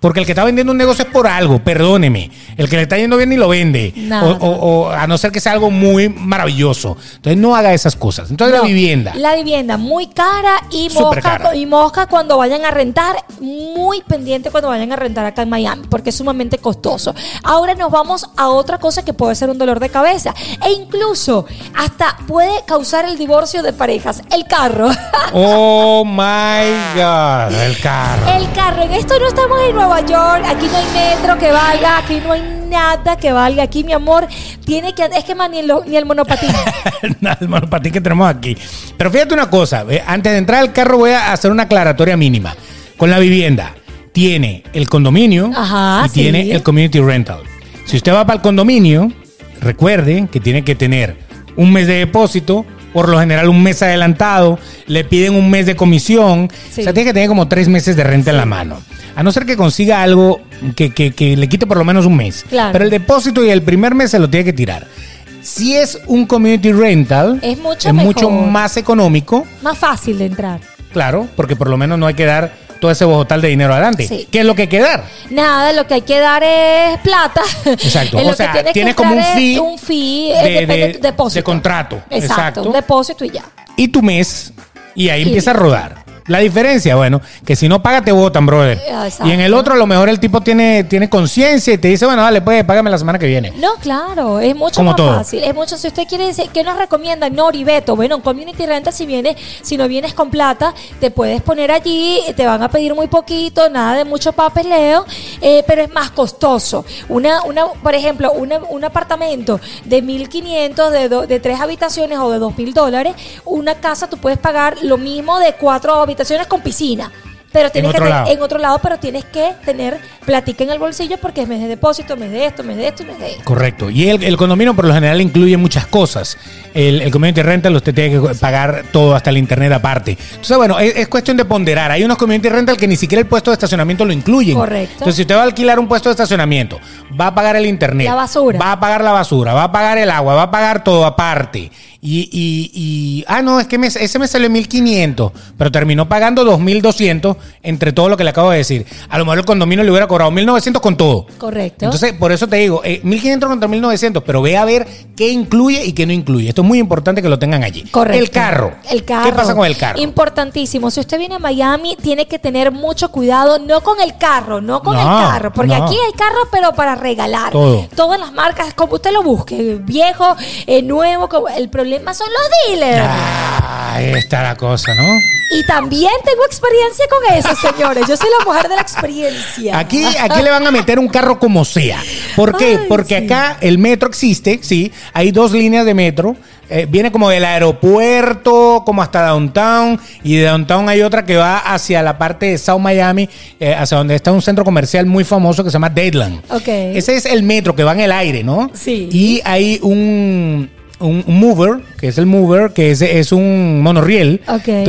Porque el que está vendiendo un negocio es por algo, perdóneme. El que le está yendo bien ni lo vende. Nada. O, o- o a no ser que sea algo muy maravilloso. Entonces no haga esas cosas. Entonces No, la vivienda. La vivienda muy cara y mosca, cara. y mosca cuando vayan a rentar, muy pendiente cuando vayan a rentar acá en Miami, porque es sumamente costoso. Ahora nos vamos a otra cosa que puede ser un dolor de cabeza e incluso hasta puede causar el divorcio de parejas, el carro. [LAUGHS] Oh my God. El carro. El carro, en esto no estamos en Nueva York, aquí no hay metro que valga, aquí no hay nada que valga, aquí mi amor tiene que, es que más ni el, ni el monopatín. [LAUGHS] Nada más para ti que tenemos aquí. Pero fíjate una cosa, eh, antes de entrar al carro voy a hacer una aclaratoria mínima. Con la vivienda, tiene el condominio Ajá, y sí. tiene el community rental. Si usted va para el condominio, recuerde que tiene que tener un mes de depósito, por lo general un mes adelantado, le piden un mes de comisión, Sí. o sea, tiene que tener como tres meses de renta en la mano. A no ser que consiga algo que, que- que le quite por lo menos un mes. Claro. Pero el depósito y el primer mes se lo tiene que tirar. Si es un community rental, Es mucho mucho mejor. más económico, Más fácil de entrar. claro, porque por lo menos no hay que dar todo ese bojotal de dinero adelante. Sí. ¿Qué es lo que hay que dar? Nada, lo que hay que dar es plata. Exacto. [LAUGHS] O sea, tienes, como un es fee un fee, de- depósito. de contrato. Exacto, Exacto. un depósito y ya. Y tu mes, y ahí empieza a rodar. La diferencia, bueno, que si no paga te votan, brother. Exacto. Y en el otro a lo mejor el tipo tiene, tiene conciencia y te dice, bueno, dale, pues págame la semana que viene. No, claro, es mucho Como más todo. fácil. Es mucho, si usted quiere decir, ¿qué nos recomienda Nori Beto? Bueno, en Community Rental, si vienes, si no vienes con plata, te puedes poner allí, te van a pedir muy poquito, nada de mucho papeleo, eh, pero es más costoso. Una, una, por ejemplo, una- un apartamento de 1500, de, do- de tres habitaciones o de 2000 dólares, una casa tú puedes pagar lo mismo de cuatro habitaciones con piscina. Pero tienes otro que tener- lado. en otro lado, pero tienes que tener platica en el bolsillo porque es mes de depósito, mes de esto, mes de esto y mes de esto. Correcto. Y el, el condominio por lo general incluye muchas cosas. El, el community rental usted tiene que pagar todo hasta el internet aparte. Entonces, bueno, es, es cuestión de ponderar. Hay unos community rental que ni siquiera el puesto de estacionamiento lo incluyen. Correcto. Entonces, si usted va a alquilar un puesto de estacionamiento, va a pagar el internet. La basura. Va a pagar la basura, va a pagar el agua, va a pagar todo aparte. Y, y, y- ah, no, es que me- ese me salió 1500, pero terminó pagando 2200 entre todo lo que le acabo de decir. A lo mejor el condominio le hubiera cobrado 1900 con todo. Correcto. Entonces, por eso te digo, eh, 1500 contra 1900, pero ve a ver qué incluye y qué no incluye. Esto es muy importante que lo tengan allí. Correcto. El carro. El carro. ¿Qué pasa con el carro? Importantísimo. Si usted viene a Miami, tiene que tener mucho cuidado, no con el carro, no con No, el carro, porque no. aquí hay carros, pero para regalar. Todo. Todas las marcas, como usted lo busque, viejo, eh, nuevo, el problema son los dealers. Ah, ahí está la cosa, ¿no? Y también tengo experiencia con eso, señores. Yo soy la mujer de la experiencia. Aquí, aquí le van a meter un carro como sea. ¿Por qué? Ay, Porque sí. acá el metro existe, sí. Hay dos líneas de metro. Eh, viene como del aeropuerto, como hasta downtown. Y de downtown hay otra que va hacia la parte de South Miami, eh, hacia donde está un centro comercial muy famoso que se llama Deadland. Ok. Ese es el metro que va en el aire, ¿no? Sí. Y hay un, un mover, que es el mover, que es, es un monorriel,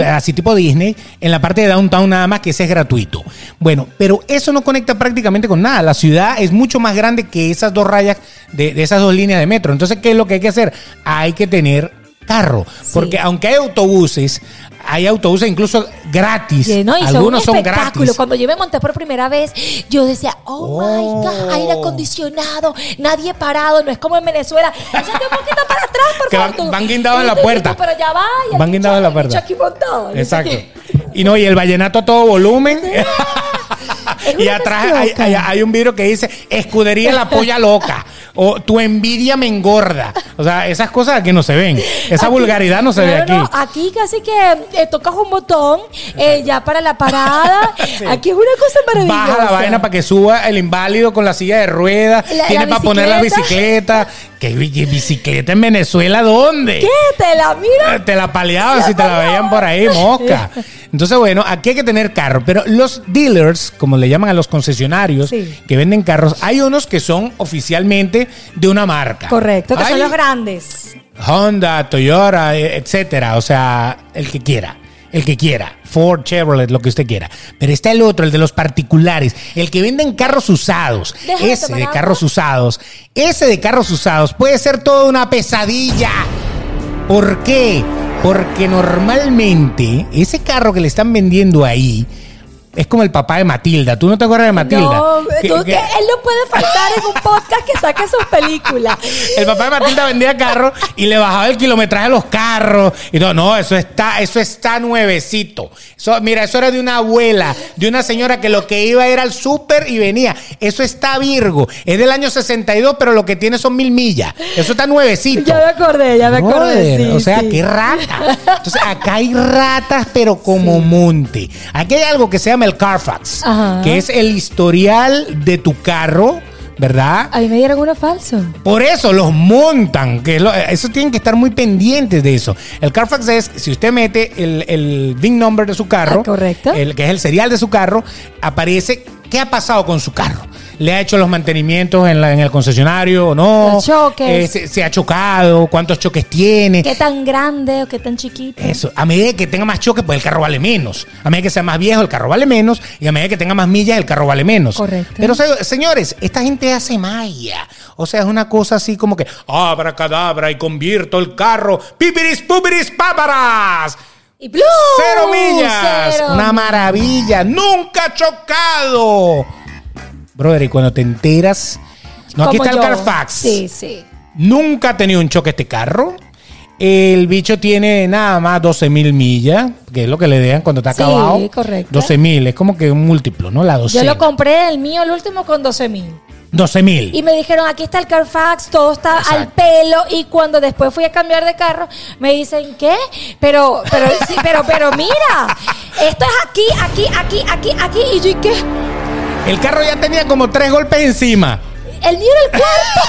así tipo Disney, en la parte de downtown nada más, que ese es gratuito. Bueno, pero eso no conecta prácticamente con nada. La ciudad es mucho más grande que esas dos rayas de, de esas dos líneas de metro. Entonces, ¿qué es lo que hay que hacer? Hay que tener carro. Porque aunque hay autobuses, hay autobuses incluso gratis. Algunos un son gratis. Cuando yo me monté por primera vez, yo decía, oh, my God, aire acondicionado, nadie parado, no es como en Venezuela. Échate un poquito para atrás, por van- favor. tú. van guindados en la puerta. Pero ya va. y el Van guindados en la puerta. aquí montado, Exacto. Y no, y el vallenato a todo volumen. [LAUGHS] y atrás hay, loca. hay- hay un vidrio que dice escudería la polla loca o tu envidia me engorda. O sea, esas cosas aquí no se ven. Esa Aquí- vulgaridad no se ve aquí. no, aquí casi que eh, tocas un botón eh, ya para la parada. [LAUGHS] Sí. Aquí es una cosa maravillosa. Baja la vaina para que suba el inválido con la silla de ruedas. La- Tiene la para poner la bicicleta. ¿Qué bi- bicicleta en Venezuela? ¿Dónde? ¿Qué? ¿Te la mira? Te la paleaban si te la veían por ahí, mosca. [LAUGHS] Entonces, bueno, aquí hay que tener carro. Pero los dealers, como le llaman a los concesionarios Sí. que venden carros, hay unos que son oficialmente de una marca. Correcto, que son los grandes. Honda, Toyota, eh, etcétera. O sea, el que quiera. El que quiera. Ford, Chevrolet, lo que usted quiera. Pero está el otro, el de los particulares. El que venden carros usados. Déjame ese de carros usados. Ese de carros usados puede ser toda una pesadilla. ¿Por qué? Porque normalmente ese carro que le están vendiendo ahí es como el papá de Matilda. ¿Tú no te acuerdas de Matilda? No, tú- él no puede faltar en un podcast que saque sus películas. el papá de Matilda vendía carros y le bajaba el kilometraje a los carros. Y todo. No, eso está, eso está nuevecito. Eso, mira, eso era de una abuela, de una señora que lo que iba era al súper y venía. Eso está Virgo. Es del año 62, pero lo que tiene son mil millas. Eso está nuevecito. Ya me acordé, ya me acordé. Sí, o sea, sí. qué rata. Entonces, acá hay ratas, pero como monte. Aquí hay algo que se llama el Carfax, Ajá. que es el historial de tu carro, ¿verdad? A mí me dieron uno falso. Por eso los montan, que lo- eso tienen que estar muy pendientes de eso. El Carfax es, si usted mete el, el VIN number de su carro, Ah, correcto. el, que es el serial de su carro, aparece qué ha pasado con su carro. ¿Le ha hecho los mantenimientos en, la- en el concesionario o no? Los choques. Eh, se, se ha chocado? ¿Cuántos choques tiene? ¿Qué tan grande o qué tan chiquito? Eso, a medida que tenga más choques, pues el carro vale menos. A medida que sea más viejo, el carro vale menos. Y a medida que tenga más millas, el carro vale menos. Correcto. Pero se- señores, esta gente hace malla. O sea, es una cosa así como que abracadabra y convierto el carro. Pipiris, pupiris, páparas. Y ¡plum! Cero millas. Cero. Una maravilla. Nunca chocado. Brother, y cuando te enteras. No, aquí está el yo. Carfax. Sí, sí. Nunca ha tenido un choque este carro. El bicho tiene nada más 12 mil millas, que es lo que le dejan cuando está Sí, acabado. correcto. 12 mil, es como que un múltiplo, ¿no? La Yo docena. lo compré, el mío, el último, con 12 mil. 12 mil. Y me dijeron, aquí está el Carfax, todo está al pelo. Y cuando después fui a cambiar de carro, me dicen, ¿qué? Pero, pero, sí, pero, pero mira, esto es aquí, aquí, aquí, aquí, aquí. Y yo, ¿y qué? El carro ya tenía como tres golpes encima. El mío era el cuarto.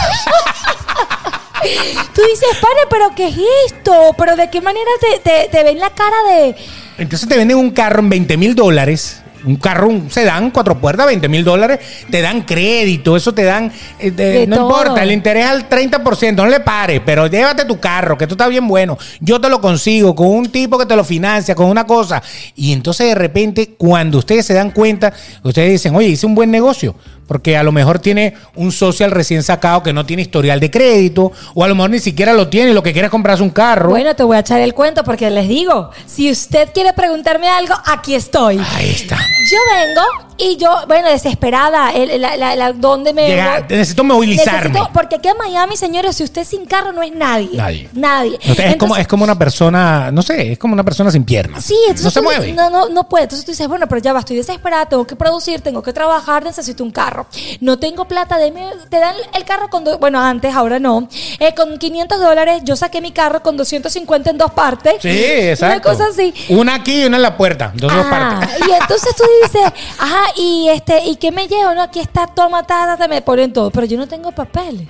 [LAUGHS] Tú dices, pane, pero ¿qué es esto? ¿Pero de qué manera te, te, te ven la cara de...? Entonces te venden un carro en 20 mil dólares. Un carro, un sedán, cuatro puertas, 20 mil dólares. Te dan crédito, eso te dan. eh, no todo. importa, el interés al 30%, no le pares, pero llévate tu carro, que esto está bien bueno. Yo te lo consigo con un tipo que te lo financia, con una cosa. Y entonces de repente, cuando ustedes se dan cuenta, ustedes dicen, oye, hice un buen negocio. Porque a lo mejor tiene un social recién sacado que no tiene historial de crédito, o a lo mejor ni siquiera lo tiene lo que quiere es comprarse un carro. Bueno, te voy a echar el cuento porque les digo, si usted quiere preguntarme algo, aquí estoy. Ahí está. Yo vengo y yo, bueno, desesperada, el- la, la- la- ¿dónde me Llega- necesito movilizarme. Necesito- porque aquí en Miami, señores, si usted sin carro no es nadie. Nadie. Nadie. Es, como, es como una persona, no sé, es como una persona sin piernas. Sí, entonces no se tú mueve. No, no, no puede. Entonces tú dices, bueno, pero ya va, estoy desesperada, tengo que producir, tengo que trabajar, necesito un carro. No tengo plata, deme- te dan el carro con, do- bueno, antes, ahora no, Eh, con 500 dólares, yo saqué mi carro con 250 en dos partes. Sí, exacto. Una cosa así. Una aquí y una en la puerta. Dos, dos Ah, partes. y entonces tú dices, ajá, y este, ¿y qué me llevo? No, aquí está toma, ta, ta, ta, me ponen todo, pero yo no tengo papeles.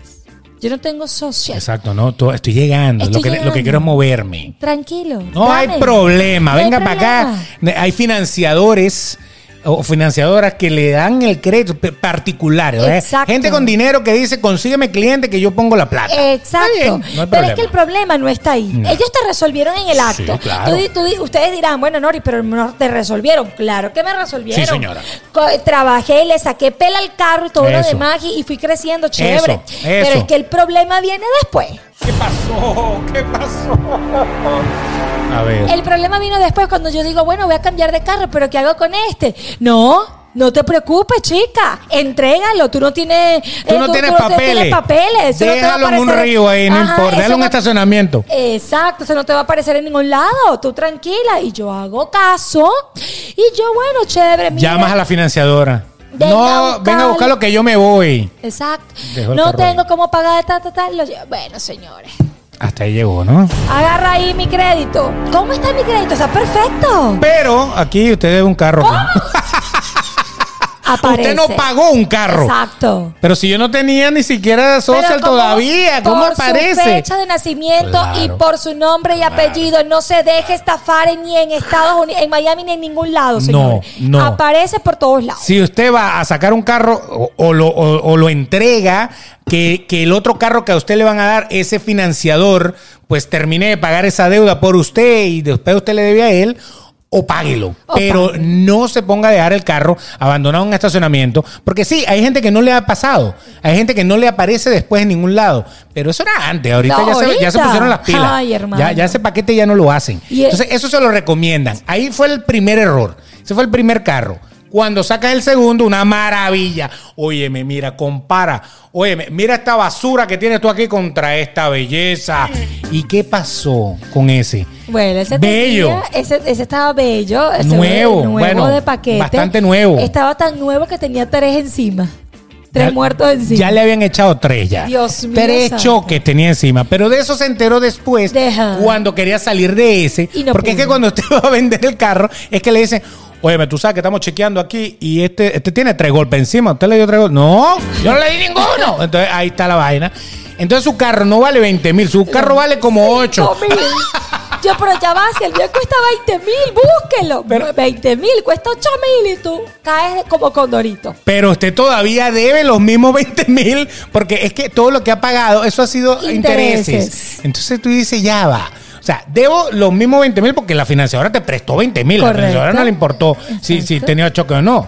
Yo no tengo social. Exacto, no, estoy llegando. Estoy lo, que, lo llegando. que quiero es moverme. Tranquilo. No hay problema. No hay Venga para acá. Hay financiadores o financiadoras que le dan el crédito particulares. ¿eh? Exacto. Gente con dinero que dice, consígueme cliente que yo pongo la plata. Exacto. Bien, no pero es que el problema no está ahí. No. Ellos te resolvieron en el Sí, acto. claro. Tú tú di- ustedes dirán, bueno, Nori, pero no te resolvieron. Claro que me resolvieron. Sí, señora. Trabajé, le saqué pela al carro y todo lo Eso. demás y, fui creciendo chévere. Eso, Pero es que el problema viene después. ¿Qué pasó? ¿Qué pasó? A ver. El problema vino después cuando yo digo, bueno, voy a cambiar de carro, pero ¿qué hago con este? No. No te preocupes, chica. Entrégalo. Tú no tienes. Tú eh, no tienes papeles. tienes papeles. Eso no va a Déjalo en un río ahí, no Ajá, importa. Déjalo en un estacionamiento. Exacto, eso no te va a aparecer en ningún lado. Tú tranquila. Y yo hago caso. Y yo, bueno, chévere. mira. Llamas a la financiadora. Venga a no, buscarlo. venga a buscar lo que yo me voy. Exacto. No tengo cómo pagar ta, ta, ta. Bueno, señores. Hasta ahí llegó, ¿no? Agarra ahí mi crédito. ¿Cómo está mi crédito? Está perfecto. Pero aquí usted debe un carro. [LAUGHS] Aparece. Usted no pagó un carro. Exacto. Pero si yo no tenía ni siquiera social como todavía, ¿cómo por aparece? su fecha de nacimiento y por su nombre y apellido no se deje estafar en- ni en Estados Unidos, en Miami ni en ningún lado, señor. No, no. Aparece por todos lados. Si usted va a sacar un carro o, o lo, o- o lo entrega, que, que el otro carro que a usted le van a dar, ese financiador, pues termine de pagar esa deuda por usted y después usted le debe a él. O páguelo, O pero páguelo. no se ponga a dejar el carro abandonado en un estacionamiento, porque sí, hay gente que no le ha pasado, hay gente que no le aparece después en ningún lado, pero eso era antes, ahorita, No, ya, se, ya se pusieron las pilas, Ay, ya, ya ese paquete ya no lo hacen. Y- Entonces, eso se lo recomiendan. Ahí fue el primer error. Ese fue el primer carro. Cuando sacas el segundo, una maravilla. Óyeme, mira, compara. Óyeme, mira esta basura que tienes tú aquí contra esta belleza. ¿Y qué pasó con ese? Bueno, ese Bello. tenía- ese, ese estaba bello. ese Nuevo, nuevo bueno, de paquete. bastante nuevo. Estaba tan nuevo que tenía tres encima. Tres Ya- muertos encima. Ya le habían echado tres ya. Dios mío Tres santo. choques tenía encima. Pero de eso se enteró después Deja. cuando quería salir de ese. Y no porque es que cuando usted [LAUGHS] va a vender el carro, es que le dicen, oye, tú sabes que estamos chequeando aquí y este, este tiene tres golpes encima. ¿Usted le dio tres golpes? No, yo no le di ninguno. Entonces ahí está la vaina. Entonces su carro no vale 20 mil, su carro vale como 8. Cinco mil. Yo, pero ya va, si el mío cuesta 20 mil, búsquelo. Pero- 20 mil, cuesta 8 mil y tú caes como condorito. Pero usted todavía debe los mismos 20 mil, porque es que todo lo que ha pagado, eso ha sido Intereses. intereses. Entonces tú dices, ya va. O sea, debo los mismos 20 mil porque la financiadora te prestó 20 mil. La financiadora no le importó si, si tenía choque o no.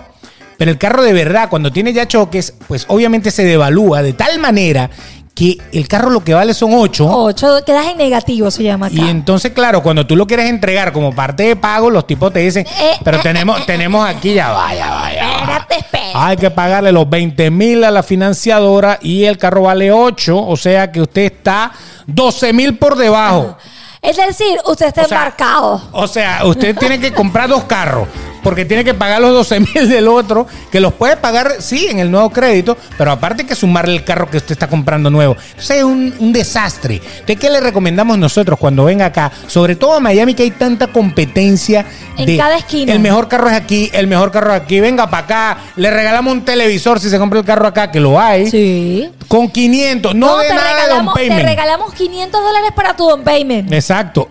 Pero el carro de verdad, cuando tiene ya choques, pues obviamente se devalúa de tal manera que el carro lo que vale son 8. 8, quedas en negativo, se llama acá. Y entonces, claro, cuando tú lo quieres entregar como parte de pago, los tipos te dicen, Eh, pero eh, tenemos, tenemos aquí, ya va, ya va, ya va. Espérate, espérate. Hay que pagarle los 20 mil a la financiadora y el carro vale 8, o sea que usted está 12 mil por debajo. Es decir, usted está O sea, embarcado. O sea, usted tiene que comprar dos carros porque tiene que pagar los 12 [LAUGHS] mil del otro, que los puede pagar, sí, en el nuevo crédito, pero aparte hay que sumarle el carro que usted está comprando nuevo. Entonces es un, un desastre. ¿De qué le recomendamos nosotros cuando venga acá? Sobre todo a Miami, que hay tanta competencia. En de cada esquina. El mejor carro es aquí, el mejor carro es aquí. Venga para acá, le regalamos un televisor si se compra el carro acá, que lo hay. Sí. Con 500, no, de nada de regalamos, te regalamos 500 dólares para tu don payment. Exacto.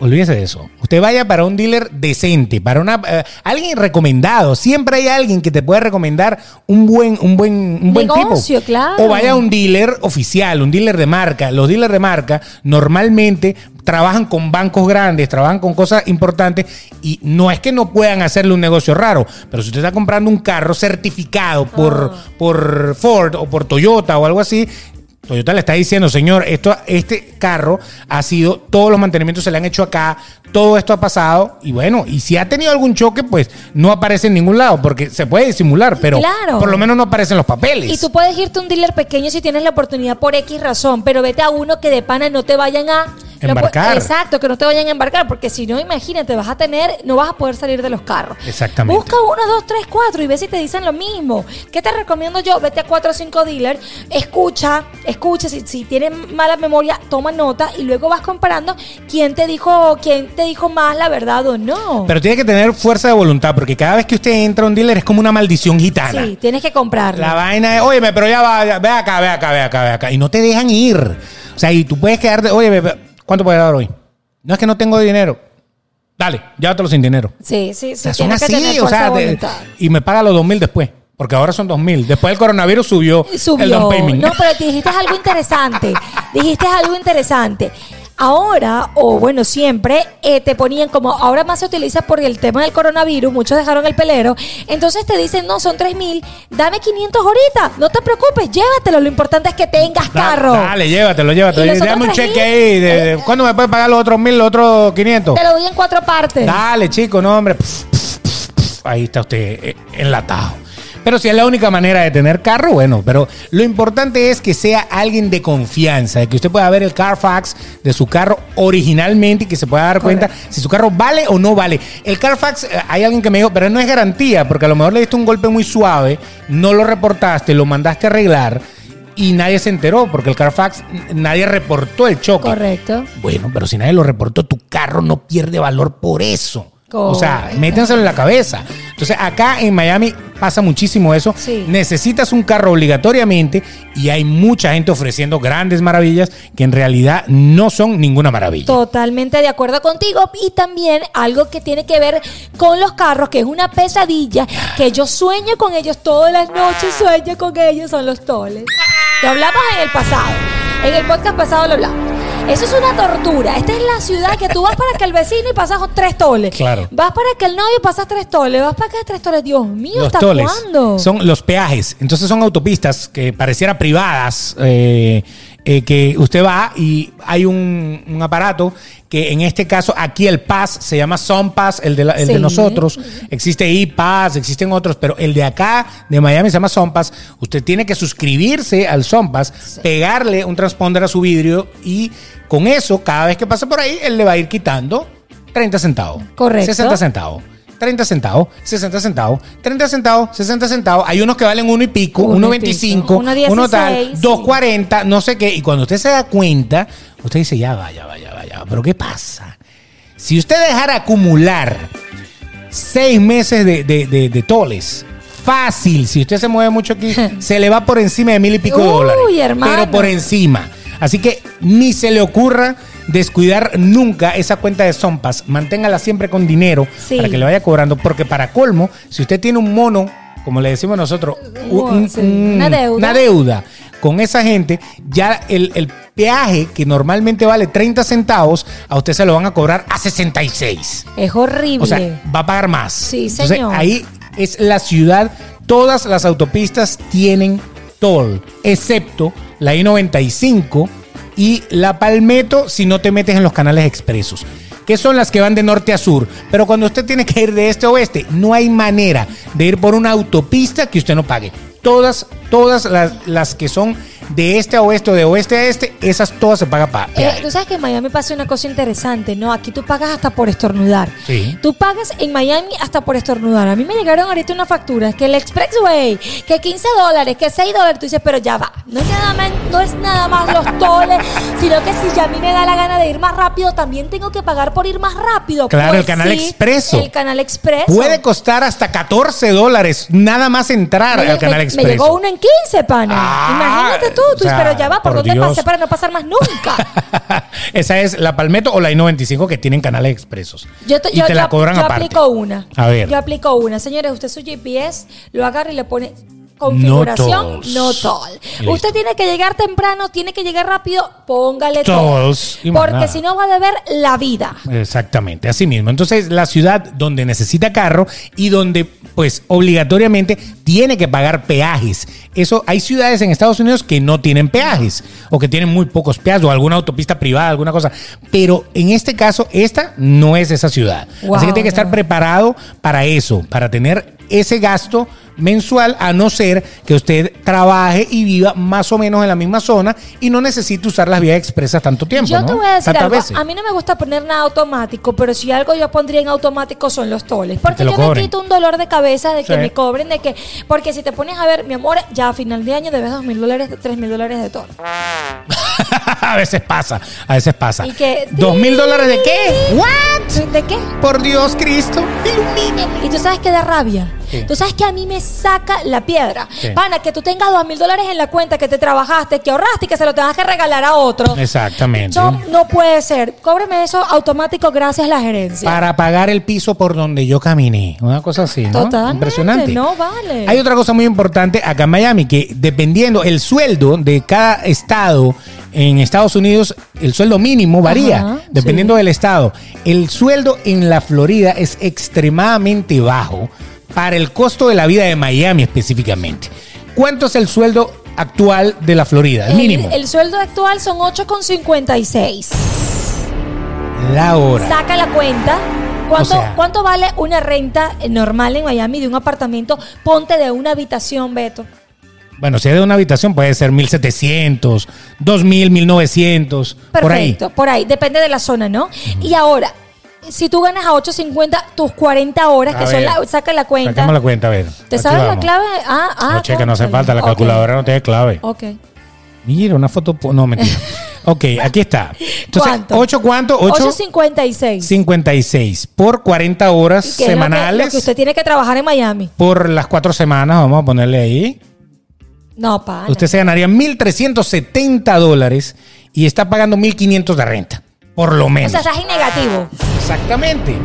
Olvídese de eso. Usted vaya para un dealer decente, para una eh, alguien recomendado. Siempre hay alguien que te puede recomendar un buen un buen un buen Negocio, tipo. claro. O vaya a un dealer oficial, un dealer de marca. Los dealers de marca normalmente trabajan con bancos grandes, trabajan con cosas importantes y no es que no puedan hacerle un negocio raro, pero si usted está comprando un carro certificado por, Ah. por Ford o por Toyota o algo así, Toyota le está diciendo, señor, esto, este carro ha sido, todos los mantenimientos se le han hecho acá, todo esto ha pasado, y bueno, y si ha tenido algún choque, pues no aparece en ningún lado, porque se puede disimular, pero Claro. por lo menos no aparecen los papeles. Y tú puedes irte a un dealer pequeño si tienes la oportunidad por X razón, pero vete a uno que de pana no te vayan a Embarcar. exacto, que no te vayan a embarcar, porque si no, imagínate, vas a tener, no vas a poder salir de los carros. Exactamente. Busca uno, dos, tres, cuatro y ve si te dicen lo mismo. ¿Qué te recomiendo yo? Vete a cuatro o cinco dealers, escucha, escucha, si, si tienes mala memoria, toma nota y luego vas comparando quién te dijo, quién te dijo más la verdad o no. Pero tiene que tener fuerza de voluntad, porque cada vez que usted entra a un dealer es como una maldición gitana. sí, tienes que comprarlo. La vaina es, oye, pero ya va, ve acá, ve acá, ve acá, ve acá. Y no te dejan ir. O sea, y tú puedes quedarte, oye, ¿cuánto puedes dar hoy? No es que no tengo dinero. Dale, llévatelo sin dinero. Sí, sí, sí. O sea, son tienes que tener o sea, de y me paga los dos mil después. Porque ahora son dos mil. Después del coronavirus subió, Subió. el down payment. No, pero dijiste algo interesante. dijiste algo interesante. Ahora, o bueno, siempre eh, te ponían como, ahora más se utiliza por el tema del coronavirus, muchos dejaron el pelero, entonces te dicen, no, son 3 mil, dame 500 ahorita, no te preocupes, llévatelo, lo importante es que tengas Da- carro. Dale, llévatelo, llévatelo. ¿Y Dame un cheque ahí. De, de- ¿Cuándo me puedes pagar los otros mil, los otros 500? Te lo doy en cuatro partes. Dale, chico, no, hombre. Ahí está usted eh, enlatado. Pero si es la única manera de tener carro, bueno, pero lo importante es que sea alguien de confianza, de que usted pueda ver el Carfax de su carro originalmente y que se pueda dar cuenta si su carro vale o no vale. El Carfax, eh, hay alguien que me dijo, pero no es garantía, porque a lo mejor le diste un golpe muy suave, no lo reportaste, lo mandaste a arreglar y nadie se enteró, porque el Carfax, nadie reportó el choque. Correcto. Bueno, pero si nadie lo reportó, tu carro no pierde valor por eso. O sea, métenselo en la cabeza. Entonces, acá en Miami pasa muchísimo eso. Sí. Necesitas un carro obligatoriamente y hay mucha gente ofreciendo grandes maravillas que en realidad no son ninguna maravilla. Totalmente de acuerdo contigo. Y también algo que tiene que ver con los carros, que es una pesadilla, que yo sueño con ellos todas las noches, sueño con ellos, son los toles. Lo hablamos en el pasado. En el podcast pasado lo hablamos. Eso es una tortura. Esta es la ciudad que tú vas para que el vecino y pasas tres toles. Claro. Vas para que el novio pasas tres toles. Vas para que tres toles. Dios mío, Los ¿hasta toles cuándo? son los peajes. Entonces son autopistas que pareciera privadas, eh, eh, que usted va y hay un, un aparato que en este caso aquí el Pass se llama Son Pass, el de, la- el de Sí. nosotros. Existe iPass, existen otros, pero el de acá, de Miami, se llama Son Pass. Usted tiene que suscribirse al Son Pass, pegarle un transponder a su vidrio y con eso, cada vez que pase por ahí, él le va a ir quitando 30 centavos. Correcto. 60 centavos. 30 centavos, 60 centavos, 30 centavos, 60 centavos. Hay unos que valen uno y pico, Uno uno y 25, pico, uno, uno tal, 16, dos sí. 40, no sé qué. Y cuando usted se da cuenta, usted dice, ya va, ya va, ya va, ya va. Pero ¿qué pasa? Si usted dejara acumular seis meses de, de, de- de toles, fácil, si usted se mueve mucho aquí, [LAUGHS] se le va por encima de mil y pico de Uy, dólares. hermano. Pero por encima. Así que ni se le ocurra descuidar nunca esa cuenta de Sompas. Manténgala siempre con dinero Sí. para que le vaya cobrando. Porque para colmo, si usted tiene un mono, como le decimos nosotros, un- Sí, un- una deuda. una deuda con esa gente, ya el, el peaje que normalmente vale 30 centavos, a usted se lo van a cobrar a 66. Es horrible. O sea, va a pagar más. Sí, Entonces, ahí es la ciudad. Todas las autopistas tienen toll, excepto la I-95 y la Palmetto si no te metes en los canales expresos, que son las que van de norte a sur. Pero cuando usted tiene que ir de este a oeste, no hay manera de ir por una autopista que usted no pague. Todas, todas las, las que son de este a oeste o de oeste a este, esas todas se pagan para Eh, tú sabes que en Miami pasa una cosa interesante, ¿no? Aquí tú pagas hasta por estornudar. Sí. Tú pagas en Miami hasta por estornudar. A mí me llegaron ahorita unas facturas que el Expressway, que 15 dólares, que 6 dólares. Tú dices, pero ya va. No es nada más, no es nada más los [LAUGHS] toles, sino que si ya a mí me da la gana de ir más rápido, también tengo que pagar por ir más rápido. Claro, Pues el canal sí, expreso. El canal expreso. Puede costar hasta 14 dólares nada más entrar me, al canal expreso. me llegó uno en 15, pana. Ah, Imagínate tú. Tú o sea, pero ya va, ¿por, por dónde Dios. pasé para no pasar más nunca? [LAUGHS] Esa es la Palmetto o la I-95 que tienen canales expresos. Yo, te- y yo- te la yo- cobran yo aparte. aplico una. A ver. Yo aplico una. Señores, usted su GPS lo agarra y le pone configuración no toll. Listo. Usted tiene que llegar temprano, tiene que llegar rápido, póngale más Porque si no va a deber la vida. Exactamente, así mismo. Entonces, la ciudad donde necesita carro y donde, pues, obligatoriamente tiene que pagar peajes. Eso, hay ciudades en Estados Unidos que no tienen peajes o que tienen muy pocos peajes o alguna autopista privada, alguna cosa. Pero en este caso, esta no es esa ciudad. Wow, así que tiene que estar no. preparado para eso, para tener ese gasto mensual, a no ser que usted trabaje y viva más o menos en la misma zona y no necesite usar las vías expresas tanto tiempo. Yo ¿no? te voy a decir algo. A mí no me gusta poner nada automático, pero si algo yo pondría en automático son los toles. Porque yo me quito un dolor de cabeza de que Sí. me cobren, de que. Porque si te pones a ver, mi amor, ya a final de año debes dos mil dólares, tres mil dólares de tol. [LAUGHS] [LAUGHS] a veces pasa, a veces pasa. Y ¿Dos mil dólares de qué? ¿What? ¿De qué? Por Dios, Cristo, ilumíname. Y tú sabes que da rabia. Tú sabes que a mí me saca la piedra. Sí. Pana, que tú tengas dos mil dólares en la cuenta, que te trabajaste, que ahorraste y que se lo tengas que regalar a otro. Exactamente. No puede ser. Cóbreme eso automático gracias a la gerencia. Para pagar el piso por donde yo caminé. Una cosa así, ¿no? Totalmente, Impresionante. no vale. Hay otra cosa muy importante acá en Miami, que dependiendo el sueldo de cada estado en Estados Unidos, el sueldo mínimo varía, Ajá, dependiendo del estado. El sueldo en la Florida es extremadamente bajo para el costo de la vida de Miami específicamente. ¿Cuánto es el sueldo actual de la Florida? El, mínimo. El sueldo actual son 8,56. la hora. Saca la cuenta. ¿Cuánto, O sea- ¿Cuánto vale una renta normal en Miami de un apartamento? Ponte de una habitación, Beto. Bueno, si es de una habitación puede ser 1700, 2000, 1900, por ahí. Perfecto, por ahí. Depende de la zona, ¿no? Y ahora, si tú ganas a 8.50 tus 40 horas, A que son ver, la, saca la cuenta. Saquemos la cuenta, a ver. ¿Te sabes la clave? Ah, ah. No, checa, no hace falta, la Ok. calculadora no tiene clave. Ok. Mira, una foto. No, mentira. [LAUGHS] ok, aquí está. Entonces, ¿Cuánto? ¿8 cuánto? 8. 8.56. 56 por 40 horas Que es lo que- semanales Lo que, usted tiene que trabajar en Miami. por las cuatro semanas, vamos a ponerle ahí. No, pana. Usted se ganaría 1.370 dólares y está pagando 1.500 de renta, por lo O menos. sea, estás en negativo. Exactamente.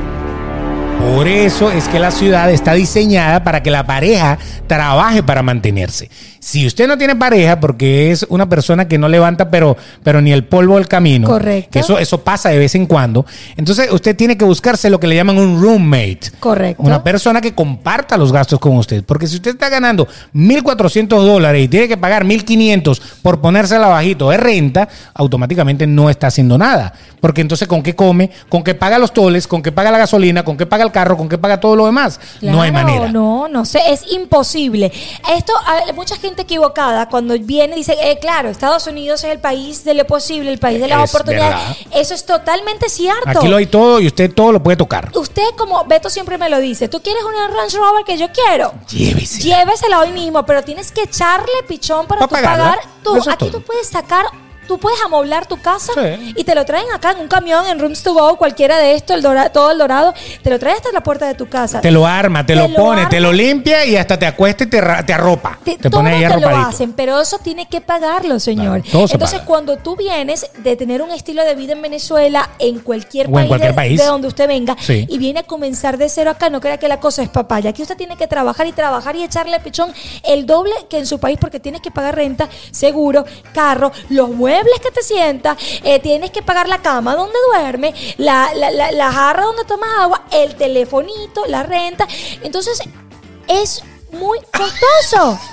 Por eso es que la ciudad está diseñada para que la pareja trabaje para mantenerse. Si usted no tiene pareja, porque es una persona que no levanta, pero, pero ni el polvo del camino, Correcto. que eso, eso pasa de vez en cuando, entonces usted tiene que buscarse lo que le llaman un roommate. Correcto. Una persona que comparta los gastos con usted. Porque si usted está ganando 1.400 dólares y tiene que pagar 1.500 por ponérsela bajito de renta, automáticamente no está haciendo nada. Porque entonces, ¿con qué come? ¿Con qué paga los toles? ¿Con qué paga la gasolina? ¿Con qué paga el carro? ¿Con qué paga todo lo demás? no hay manera. No, no sé, es imposible. Esto, hay mucha gente equivocada cuando viene dice, eh, claro, Estados Unidos es el país de lo posible, el país de las Es oportunidades. verdad. Eso es totalmente cierto. Aquí lo hay todo y usted todo lo puede tocar. Usted, como Beto siempre me lo dice, tú quieres una Range Rover que yo quiero. Llévese. Llévesela hoy mismo, pero tienes que echarle pichón para Pa' tú pagarla. pagar. Tú, aquí todo. tú puedes sacar, tú puedes amoblar tu casa Sí. y te lo traen acá en un camión, en Rooms to Go, cualquiera de esto, el Dora- todo el dorado, te lo trae hasta la puerta de tu casa. Te lo arma, te, Te lo lo pone, arma. te lo limpia y hasta te acuesta y te, te arropa. Te, Te, pone ahí te lo hacen, pero eso tiene que pagarlo, señor. Se Entonces, paga. cuando tú vienes de tener un estilo de vida en Venezuela, en cualquier, O en país, cualquier de, país. de donde usted venga, Sí. y viene a comenzar de cero acá, no crea que la cosa es papaya. Aquí usted tiene que trabajar y trabajar y echarle pichón el doble que en su país, porque tienes que pagar renta, seguro, carro, los muebles que te sientas, eh, tienes que pagar la cama donde duerme, la, la, la, la jarra donde tomas agua, el telefonito, la renta. Entonces, es muy costoso. [LAUGHS]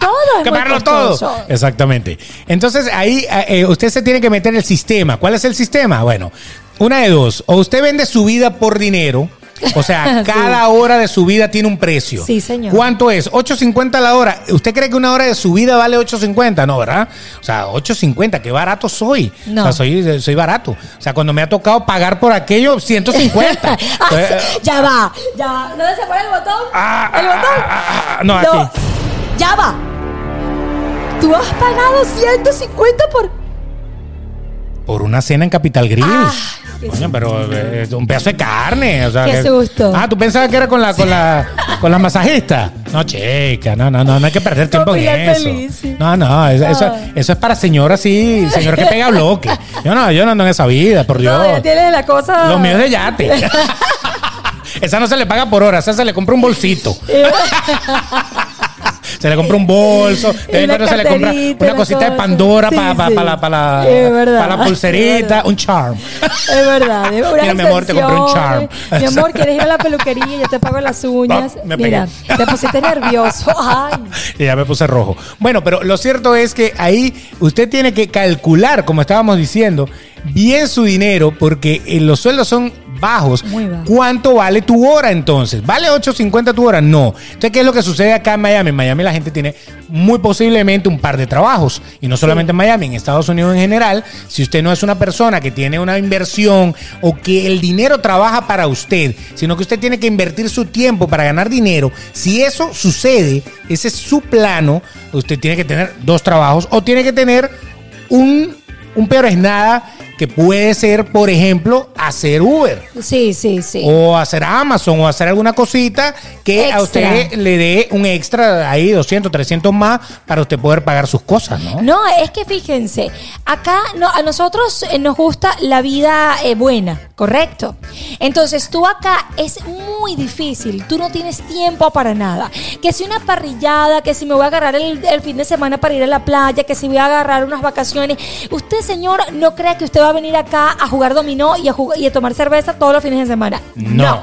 Todo es que muy todo. Exactamente. Entonces ahí eh, eh, usted se tiene que meter el sistema. ¿Cuál es el sistema? Bueno, una de dos. O usted vende su vida por dinero O sea, [LAUGHS] Sí. cada hora de su vida tiene un precio. Sí, señor. ¿Cuánto es? 8.50 la hora. ¿Usted cree que una hora de su vida vale 8.50? No, ¿verdad? O sea, 8.50, qué barato soy. No. O sea, soy, soy barato. O sea, cuando me ha tocado pagar por aquello, 150. Ah, Entonces, sí, ya va, ya va. ¿Dónde se pone el botón? ah, ¿El botón? ah, ah, ah, no, No, aquí. ya va. Tú has pagado 150 por. Por una cena en Capital Grill. Coño, pero eh, un pedazo de carne. O sea, Qué que- susto. Ah, ¿tú pensabas que era con la, con la, con la masajista? No, chica, no, no, no, no hay que perder tiempo en Pilar eso. feliz, sí. No, no, eso, eso, Ah. es para señoras así, señor que pega bloque. Yo no, yo no ando en esa vida, por Dios. No, ya tienes la cosa. Lo mío es de yate. [LAUGHS] esa no se le paga por hora, esa se le compra un bolsito. [LAUGHS] [LAUGHS] [LAUGHS] Se le compra un bolso, de vez en se le compra una cosita de. Pandora Sí, para sí. la, pa la, la es pulserita, un charm. Es verdad. es una Mira, mi amor, te compré un charm. Mi amor, ¿quieres ir a la peluquería? Yo te pago las uñas. Me Mira, te pusiste nervioso. [LAUGHS] Ay. Y ya me puse rojo. Bueno, pero lo cierto es que ahí usted tiene que calcular, como estábamos diciendo, bien su dinero, porque eh, los sueldos son bajos. Muy. ¿Cuánto vale tu hora entonces? ¿Vale 8.50 tu hora? No. Entonces, ¿qué es lo que sucede acá en Miami? En Miami la gente tiene muy posiblemente un par de trabajos. Y no solamente en Miami, en Estados Unidos en general. Si usted no es una persona que tiene una inversión o que el dinero trabaja para usted, sino que usted tiene que invertir su tiempo para ganar dinero, si eso sucede, ese es su plano, usted tiene que tener dos trabajos o tiene que tener un, un peor es nada que puede ser, por ejemplo, hacer Uber Sí, sí, sí. o hacer Amazon o hacer alguna cosita que a usted le dé un extra ahí 200, 300 más para usted poder pagar sus cosas, ¿no? No, es que fíjense, acá no, a nosotros eh, nos gusta la vida eh, buena, ¿correcto? Entonces tú acá es muy difícil, tú no tienes tiempo para nada. Que si una parrillada, que si me voy a agarrar el, el fin de semana para ir a la playa, que si voy a agarrar unas vacaciones. Usted, señor, no cree que usted va a venir acá a jugar dominó y a, jug- y a tomar cerveza todos los fines de semana. No.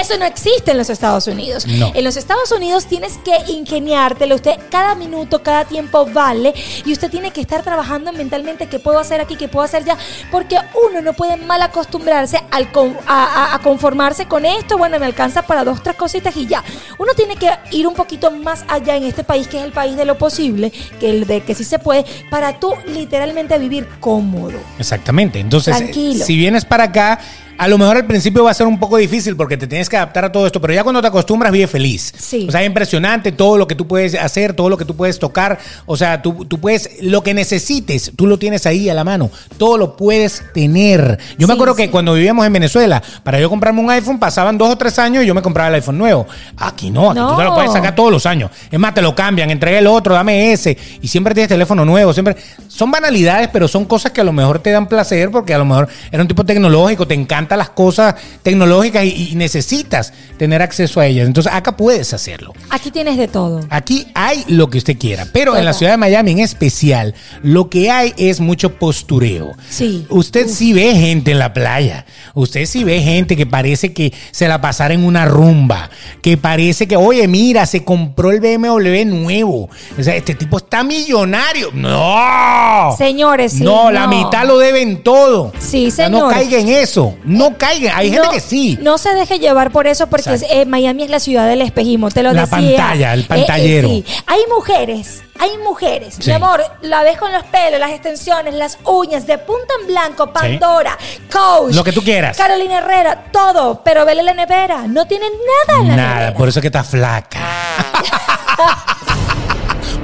Eso no existe en los Estados Unidos. No. En los Estados Unidos tienes que ingeniártelo. Usted, cada minuto, cada tiempo vale. Y usted tiene que estar trabajando mentalmente qué puedo hacer aquí, qué puedo hacer ya. Porque uno no puede mal acostumbrarse al con- a, conformarse con esto. Bueno, me alcanza para dos, tres cositas y ya. Uno tiene que ir un poquito más allá en este país, que es el país de lo posible, que el de que sí se puede, para tú literalmente vivir cómodo. Exactamente. Entonces, Tranquilo. si vienes para acá, a lo mejor al principio va a ser un poco difícil porque te tienes que adaptar a todo esto, pero ya cuando te acostumbras, vive feliz. Sí. O sea, es impresionante todo lo que tú puedes hacer, todo lo que tú puedes tocar. O sea, tú, tú puedes, lo que necesites, tú lo tienes ahí a la mano. Todo lo puedes tener. Yo me acuerdo sí. que cuando vivíamos en Venezuela, para yo comprarme un iPhone, pasaban dos o tres años y yo me compraba el iPhone nuevo. Aquí no, aquí tú te lo No. puedes sacar todos los años. Es más, te lo cambian, entrega el otro, dame ese. Y siempre tienes teléfono nuevo. Siempre. Son banalidades, pero son cosas que a lo mejor te dan placer porque a lo mejor eres un tipo tecnológico, te las cosas tecnológicas y, y necesitas tener acceso a ellas. Entonces acá puedes hacerlo. Aquí tienes de todo. Aquí hay lo que usted quiera, pero en la ciudad de Miami en especial, lo que hay es mucho postureo. Sí. Usted sí ve gente en la playa. Usted sí ve gente que parece que se la pasara en una rumba. Que parece que, oye, mira, se compró el BMW nuevo. O sea, este tipo está millonario. ¡No! Señores, sí, No, la no. mitad lo deben todo. Sí, O sea, No caiga en eso. No caiga. Hay gente que sí. No se deje llevar por eso, porque Exacto. eh, Miami es la ciudad del espejismo, te lo La decía. pantalla, el Eh, eh, pantallero. sí. Hay mujeres, hay mujeres, Sí. mi amor, la ves con los pelos, las extensiones, las uñas, de punta en blanco, Pandora, Coach. Lo que tú quieras. Carolina Herrera, todo, pero vele la nevera, no tienen nada en la Nada, nevera. por eso es que está flaca. [LAUGHS]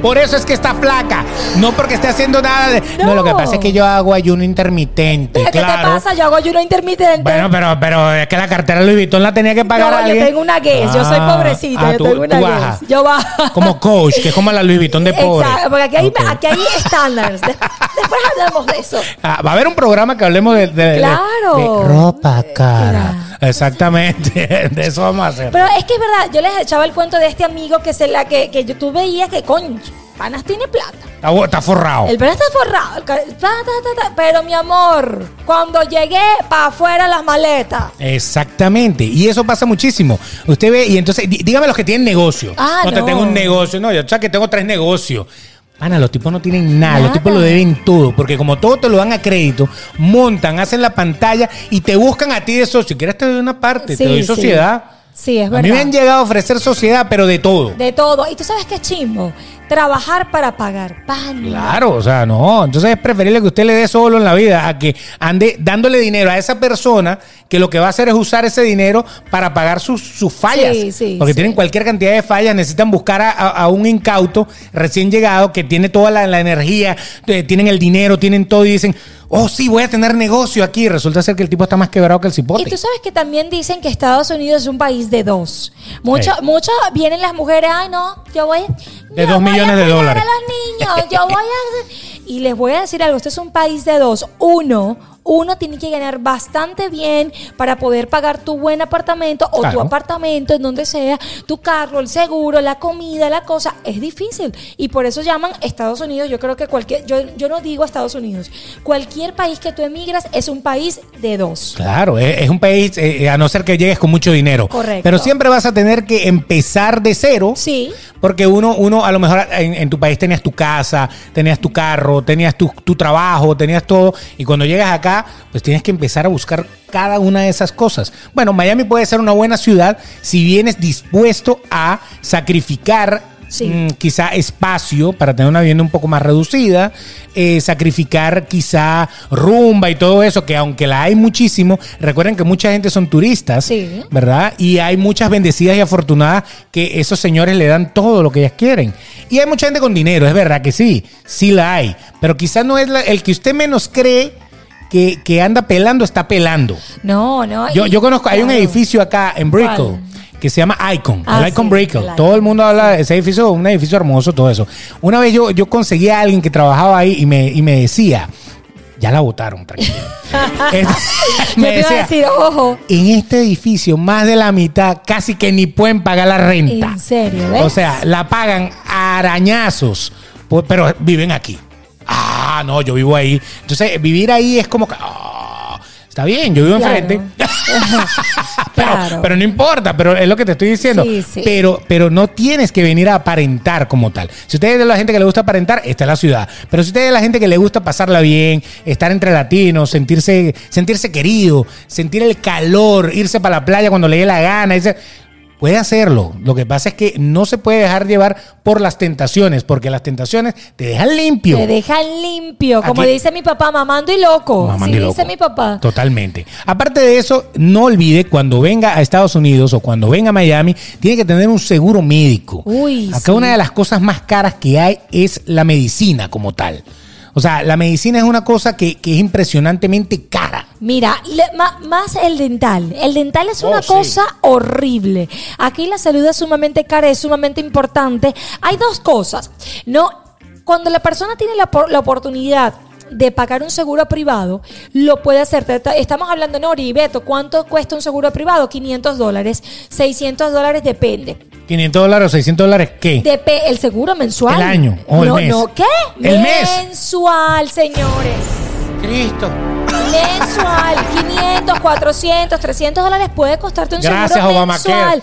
Por eso es que está flaca. No porque esté haciendo nada de. No, No. lo que pasa es que yo hago ayuno intermitente. ¿Qué claro. te pasa? Yo hago ayuno intermitente. Bueno, pero, pero es que la cartera Louis Vuitton la tenía que pagar no, alguien. yo tengo una guess, yo soy Ah, pobrecita, ah, yo tú- tengo una tú guess. Yo bajo. Como coach, que es como la Louis Vuitton de pobre. Exacto, porque aquí hay, Ok. aquí hay [LAUGHS] estándares. De- Después hablamos de eso. Ah, va a haber un programa que hablemos de, de- de- Claro. de ropa cara. Exactamente. [LAUGHS] De eso vamos a hacer. Pero es que es verdad, yo les echaba el cuento de este amigo que se la que, que yo, tú veías que coño, panas tiene plata. Está, forrado. El pana está forrado, el ca- ta, ta, ta, ta. pero mi amor, cuando llegué para afuera las maletas. Exactamente, y eso pasa muchísimo. Usted ve, y entonces, dí- dígame los que tienen negocio. Ah, no, te no. tengo un negocio, no, yo sé que tengo tres negocios. Ana, los tipos no tienen nada, los tipos lo deben todo, porque como todo te lo dan a crédito, montan, hacen la pantalla y te buscan a ti de socio. Si quieres te doy una parte, te Sí, doy sí. sociedad. Sí, es A mí verdad. me han llegado a ofrecer sociedad, pero de todo. De todo. Y tú sabes qué es chimbo. Trabajar para pagar. Pan. Claro, o sea, no. Entonces es preferible que usted le dé solo en la vida a que ande dándole dinero a esa persona que lo que va a hacer es usar ese dinero para pagar sus, sus fallas. Sí, sí, porque sí. tienen cualquier cantidad de fallas, necesitan buscar a, a- a un incauto recién llegado que tiene toda la, la energía, eh, tienen el dinero, tienen todo y dicen, oh sí, voy a tener negocio aquí. Resulta ser que el tipo está más quebrado que el cipote. Y tú sabes que también dicen que Estados Unidos es un país de dos. Mucho, Sí. mucho vienen las mujeres, ay no, yo voy, De yo dos voy a millones de dólares. a los niños, yo voy a y les voy a decir algo, este es un país de dos. Uno, uno tiene que ganar bastante bien para poder pagar tu buen apartamento o tu apartamento en donde sea, tu carro, el seguro, la comida, la cosa, es difícil y por eso llaman Estados Unidos. Yo creo que cualquier yo yo no digo Estados Unidos. Cualquier país que tú emigras es un país de dos. Claro, es, es un país, eh, a no ser que llegues con mucho dinero. Correcto. Pero siempre vas a tener que empezar de cero. Sí. Porque uno, uno a lo mejor en, en tu país tenías tu casa, tenías tu carro, tenías tu, tu trabajo, tenías todo. Y cuando llegas acá, pues tienes que empezar a buscar cada una de esas cosas. Bueno, Miami puede ser una buena ciudad si vienes dispuesto a sacrificar Sí. mm, quizá espacio para tener una vivienda un poco más reducida, eh, sacrificar quizá rumba y todo eso, que aunque la hay muchísimo, recuerden que mucha gente son turistas, Sí. ¿verdad? Y hay muchas bendecidas y afortunadas que esos señores le dan todo lo que ellas quieren. Y hay mucha gente con dinero, es verdad que sí, sí la hay, pero quizás no es la- el que usted menos cree que, que anda pelando, está pelando. No, no. Yo, yo conozco, hay un edificio acá en Brickell. Que se llama Icon, Ah, el Icon sí, Icon. Todo el mundo habla de ese edificio, un edificio hermoso, todo eso. Una vez yo, yo conseguí a alguien que trabajaba ahí y me, y me decía, ya la votaron, tranquilo. [LAUGHS] Me te iba a decía, decir, ojo. en este edificio más de la mitad casi que ni pueden pagar la renta. En serio, ¿ves? O sea, la pagan a arañazos, po- pero viven aquí. Ah, no, yo vivo ahí. Entonces, vivir ahí es como que... ah, está bien, yo vivo Claro. enfrente. [LAUGHS] [LAUGHS] pero, Claro. pero no importa, pero es lo que te estoy diciendo. Sí, sí. Pero, pero no tienes que venir a aparentar como tal. Si usted es de la gente que le gusta aparentar, esta es la ciudad. Pero si usted es de la gente que le gusta pasarla bien, estar entre latinos, sentirse, sentirse querido, sentir el calor, irse para la playa cuando le dé la gana, irse- Puede hacerlo. Lo que pasa es que no se puede dejar llevar por las tentaciones, porque las tentaciones te dejan limpio. Te dejan limpio, como Aquí- dice mi papá, mamando y loco. Sí, ni dice loco. mi papá. Totalmente. Aparte de eso, no olvide cuando venga a Estados Unidos o cuando venga a Miami, tiene que tener un seguro médico. Uy, Acá sí. una de las cosas más caras que hay es la medicina como tal. O sea, la medicina es una cosa que, que es impresionantemente cara. Mira, le- ma- más el dental. El dental es Oh, una sí. cosa horrible. Aquí la salud es sumamente cara, es sumamente importante. Hay dos cosas. No, cuando la persona tiene la, la oportunidad de pagar un seguro privado, lo puede hacer. Estamos hablando, Nori y Beto, ¿cuánto cuesta un seguro privado? 500 dólares, 600 dólares, depende. 500 dólares o 600 dólares, ¿qué? Depe- el seguro mensual. El año o el no, mes. No, ¿qué? El mes. Mensual, señores. Cristo. Mensual, 500, 400, 300 dólares puede costarte un Gracias, seguro Obamacare. mensual.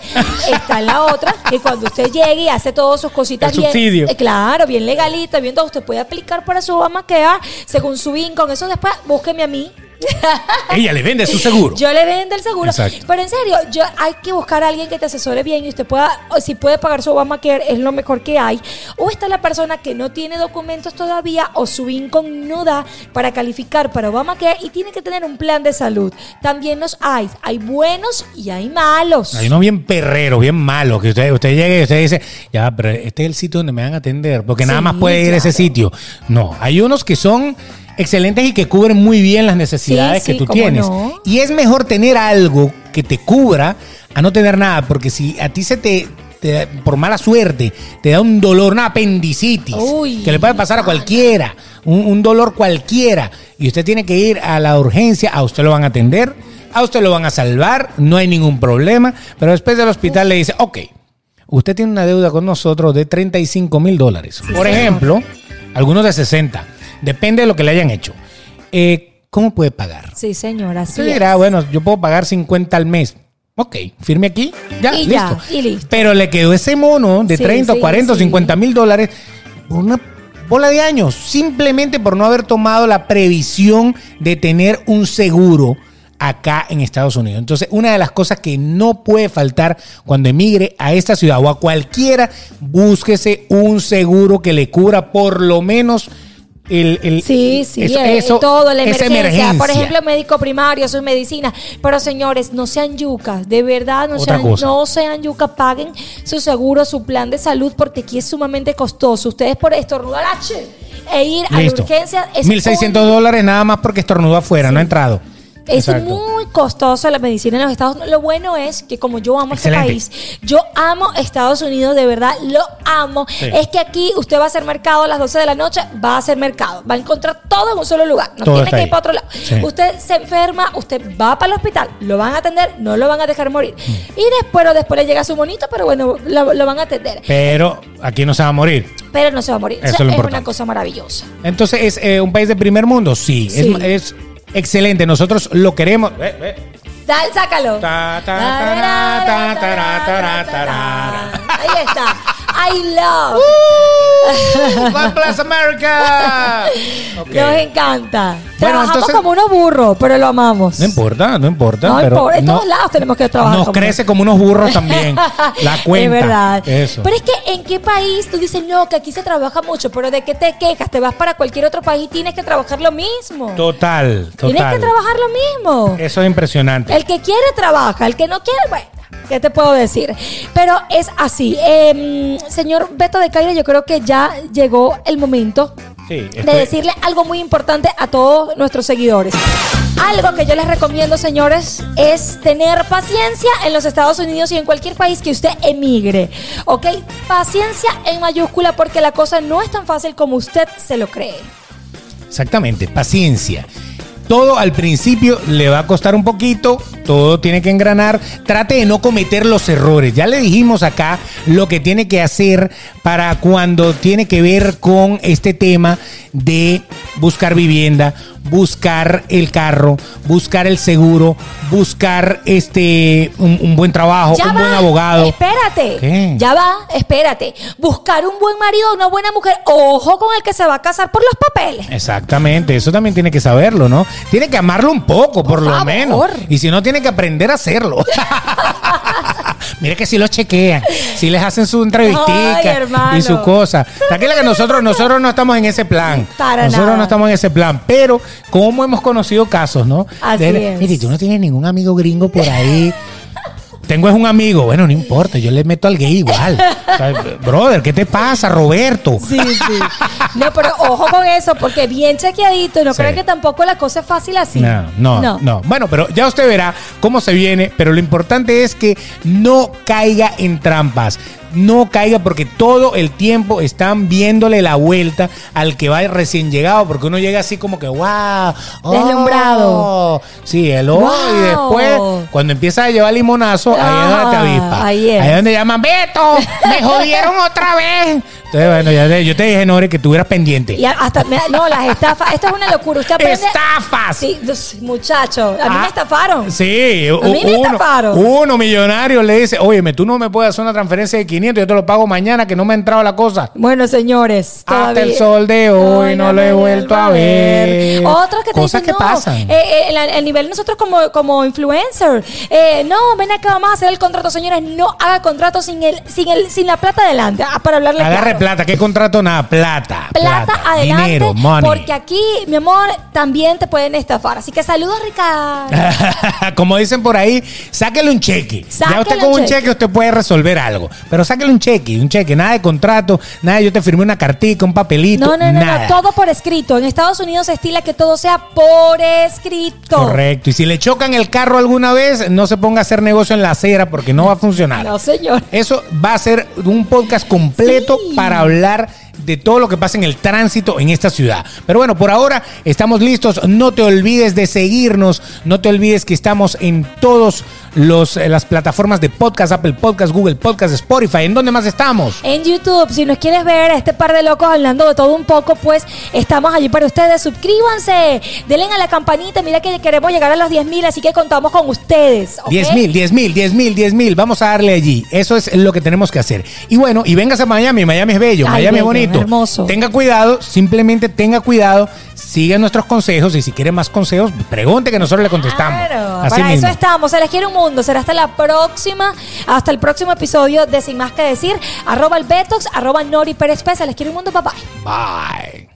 Está en la otra, que cuando usted llegue y hace todas sus cositas El bien. subsidio. eh, claro, bien legalita, bien todo, usted puede aplicar para su Obamacare según su income. Eso después, búsqueme a mí. [LAUGHS] Ella le vende su seguro. Yo le vendo el seguro. Exacto. Pero en serio, yo hay que buscar a alguien que te asesore bien y usted pueda, o si puede pagar su Obamacare, es lo mejor que hay. O está la persona que no tiene documentos todavía o su income no da para calificar para Obamacare y tiene que tener un plan de salud. También los hay. Hay buenos y hay malos. Hay uno bien perrero, bien malo, que usted, usted llegue y usted dice, ya, pero este es el sitio donde me van a atender, porque nada más puede ir a ese sitio. No, hay unos que son excelentes y que cubren muy bien las necesidades Sí, que sí, tú tienes. no. Y es mejor tener algo que te cubra a no tener nada, porque si a ti se te, te da- por mala suerte, te da un dolor, una apendicitis, Uy, que le puede pasar a cualquiera, un, un dolor cualquiera, y usted tiene que ir a la urgencia, a usted lo van a atender, a usted lo van a salvar, no hay ningún problema, pero después del hospital le dice, ok, usted tiene una deuda con nosotros de 35 mil dólares. Por ejemplo, algunos de 60, depende de lo que le hayan hecho. Eh, ¿Cómo puede pagar? Sí, señora. Usted dirá, bueno, yo puedo pagar 50 al mes. Ok, firme aquí, ya, Y listo. ya, y listo. Pero le quedó ese mono de Sí, 30, sí, 40, sí. 50 mil dólares por una bola de años, simplemente por no haber tomado la previsión de tener un seguro acá en Estados Unidos. Entonces, una de las cosas que no puede faltar cuando emigre a esta ciudad o a cualquiera, búsquese un seguro que le cubra por lo menos el, el- Sí, sí, eso- eh, eso- todo, la emergencia. Por ejemplo, médico primario, sus medicinas. Pero señores, no sean yucas, de verdad, no Otra sean, cosa. no sean yucas, paguen su seguro, su plan de salud, porque aquí es sumamente costoso. Ustedes por estornudar e ir a la urgencia es 1.600 un- dólares nada más porque estornudó afuera, no ha entrado. Es Exacto. muy costoso la medicina en los Estados Unidos. Lo bueno es que como yo amo Excelente. este país, yo amo Estados Unidos, de verdad, lo amo. Sí. Es que aquí usted va a hacer mercado a las 12 de la noche, va a hacer mercado. Va a encontrar todo en un solo lugar. No Todo tiene que ahí. ir para otro lado. Sí. Usted se enferma, usted va para el hospital, lo van a atender, no lo van a dejar morir. Mm. Y después, o después le llega su monito, pero bueno, lo, lo van a atender. Pero aquí no se va a morir. Pero no se va a morir. Eso O sea, es lo es importante. una cosa maravillosa. Entonces, ¿es eh, un país de primer mundo? Sí, es- Sí. Es, excelente. Nosotros lo queremos. Eh, eh. Sácalo. Ta, ta. Ahí está. I love. God bless [LAUGHS] America. Ok. Nos encanta. Bueno, Trabajamos entonces- como unos burros, pero lo amamos. No importa, no importa. No pero importa. En no- todos lados tenemos que trabajar. Nos como crece como unos burros también. [LAUGHS] La cuenta. Es verdad. Eso. Pero es que en qué país tú dices, no, que aquí se trabaja mucho, pero ¿de qué te quejas? Te vas para cualquier otro país y tienes que trabajar lo mismo. Total, Tienes total. que trabajar lo mismo. Eso es impresionante. El que quiere trabaja, el que no quiere, bueno, ¿qué te puedo decir? Pero es así. Em, señor Beto de Caire, yo creo que ya llegó el momento Sí, de decirle algo muy importante a todos nuestros seguidores. Algo que yo les recomiendo, señores, es tener paciencia en los Estados Unidos y en cualquier país que usted emigre. ¿Ok? Paciencia en mayúscula porque la cosa no es tan fácil como usted se lo cree. Exactamente, paciencia. Todo al principio le va a costar un poquito, todo tiene que engranar. Trate de no cometer los errores. Ya le dijimos acá lo que tiene que hacer para cuando tiene que ver con este tema de buscar vivienda, buscar el carro, buscar el seguro, buscar este un, un buen trabajo, Ya un va, buen abogado. Espérate. ¿Qué? Ya va, espérate. Buscar un buen marido, una buena mujer. Ojo con el que se va a casar por los papeles. Exactamente, eso también tiene que saberlo, ¿no? Tiene que amarlo un poco, por, Por lo favor. menos. Y si no, tiene que aprender a hacerlo. [LAUGHS] Mire que si lo chequean, si les hacen su entrevistica y su cosa. Tranquila que nosotros, nosotros no estamos en ese plan. Para nosotros nada. no estamos en ese plan. Pero, como hemos conocido casos, ¿no? Así De- es. Mire, tú no tienes ningún amigo gringo por ahí. [LAUGHS] Tengo es un amigo, bueno, no importa, yo le meto al gay igual. O sea, brother, ¿qué te pasa, Roberto? Sí, sí. No, pero ojo con eso, porque bien chequeadito. No Sí. creo que tampoco la cosa es fácil así. No, no, no, Bueno, pero ya usted verá cómo se viene, pero lo importante es que no caiga en trampas. No caiga porque todo el tiempo están viéndole la vuelta al que va recién llegado, porque uno llega así como que, wow, oh". Deslumbrado. Sí, el oh, y después, cuando empieza a llevar limonazo, ahí es donde te Ah, avispa. ahí es. es donde llaman, Beto, me [LAUGHS] jodieron otra vez. Entonces, bueno, ya te- yo te dije, Nore, que tuvieras pendiente. Y hasta, me- no, las estafas, esto es una locura. Usted aprende. ¡Estafas! Sí, dos- muchacho, a mí me Ah, estafaron. Sí, A mí me uno, estafaron. uno millonario le dice, óyeme, tú no me puedes hacer una transferencia de 500, yo te lo pago mañana que no me ha entrado la cosa. Bueno, señores, Hasta todavía- el sol de hoy no lo he vuelto a ver. Otros que te Cosas dicen, que no, pasan. eh, eh, el, el nivel nosotros como, como influencer, eh, no, ven acá, vamos a hacer el contrato, señores, no haga contrato sin el, sin el, sin la plata adelante, ah, para hablarle claro. Plata, ¿qué contrato? Nada, plata. Plata, adelante, Dinero, money. porque aquí, mi amor, también te pueden estafar. Así que saludos, Ricardo. [LAUGHS] Como dicen por ahí, sáquele un cheque. ya usted con un cheque. cheque usted puede resolver algo. Pero sáquele un cheque, un cheque, nada de contrato, nada de yo te firmé una cartica, un papelito, No, no, no, nada. no, todo por escrito. En Estados Unidos se estila que todo sea por escrito. Correcto. Y si le chocan el carro alguna vez, no se ponga a hacer negocio en la acera porque no va a funcionar. No, señor. Eso va a ser un podcast completo Sí. para hablar de todo lo que pasa en el tránsito en esta ciudad. Pero bueno, por ahora estamos listos. No te olvides de seguirnos. No te olvides que estamos en todos los, eh, las plataformas de podcast, Apple Podcast, Google Podcast, Spotify. ¿En dónde más estamos? En YouTube, si nos quieres ver a este par de locos hablando de todo un poco, pues estamos allí para ustedes. Suscríbanse, denle a la campanita. Mira que queremos llegar a los 10 mil, así que contamos con ustedes. ¿ok? 10 mil, 10 mil, 10 mil, 10 mil. Vamos a darle allí. Eso es lo que tenemos que hacer. Y bueno, y vengas a Miami. Miami es bello, Ay, Miami es bonito. hermoso. Tenga cuidado, simplemente tenga cuidado. Siga nuestros consejos y si quiere más consejos, pregunte que nosotros le contestamos. Claro, Así para mismo. eso estamos. Se les quiere un mundo. Será hasta la próxima, hasta el próximo episodio de Sin Más Que Decir. Arroba el Betox, arroba Nori Pérez Pez. Se les quiere un mundo, papá. Bye.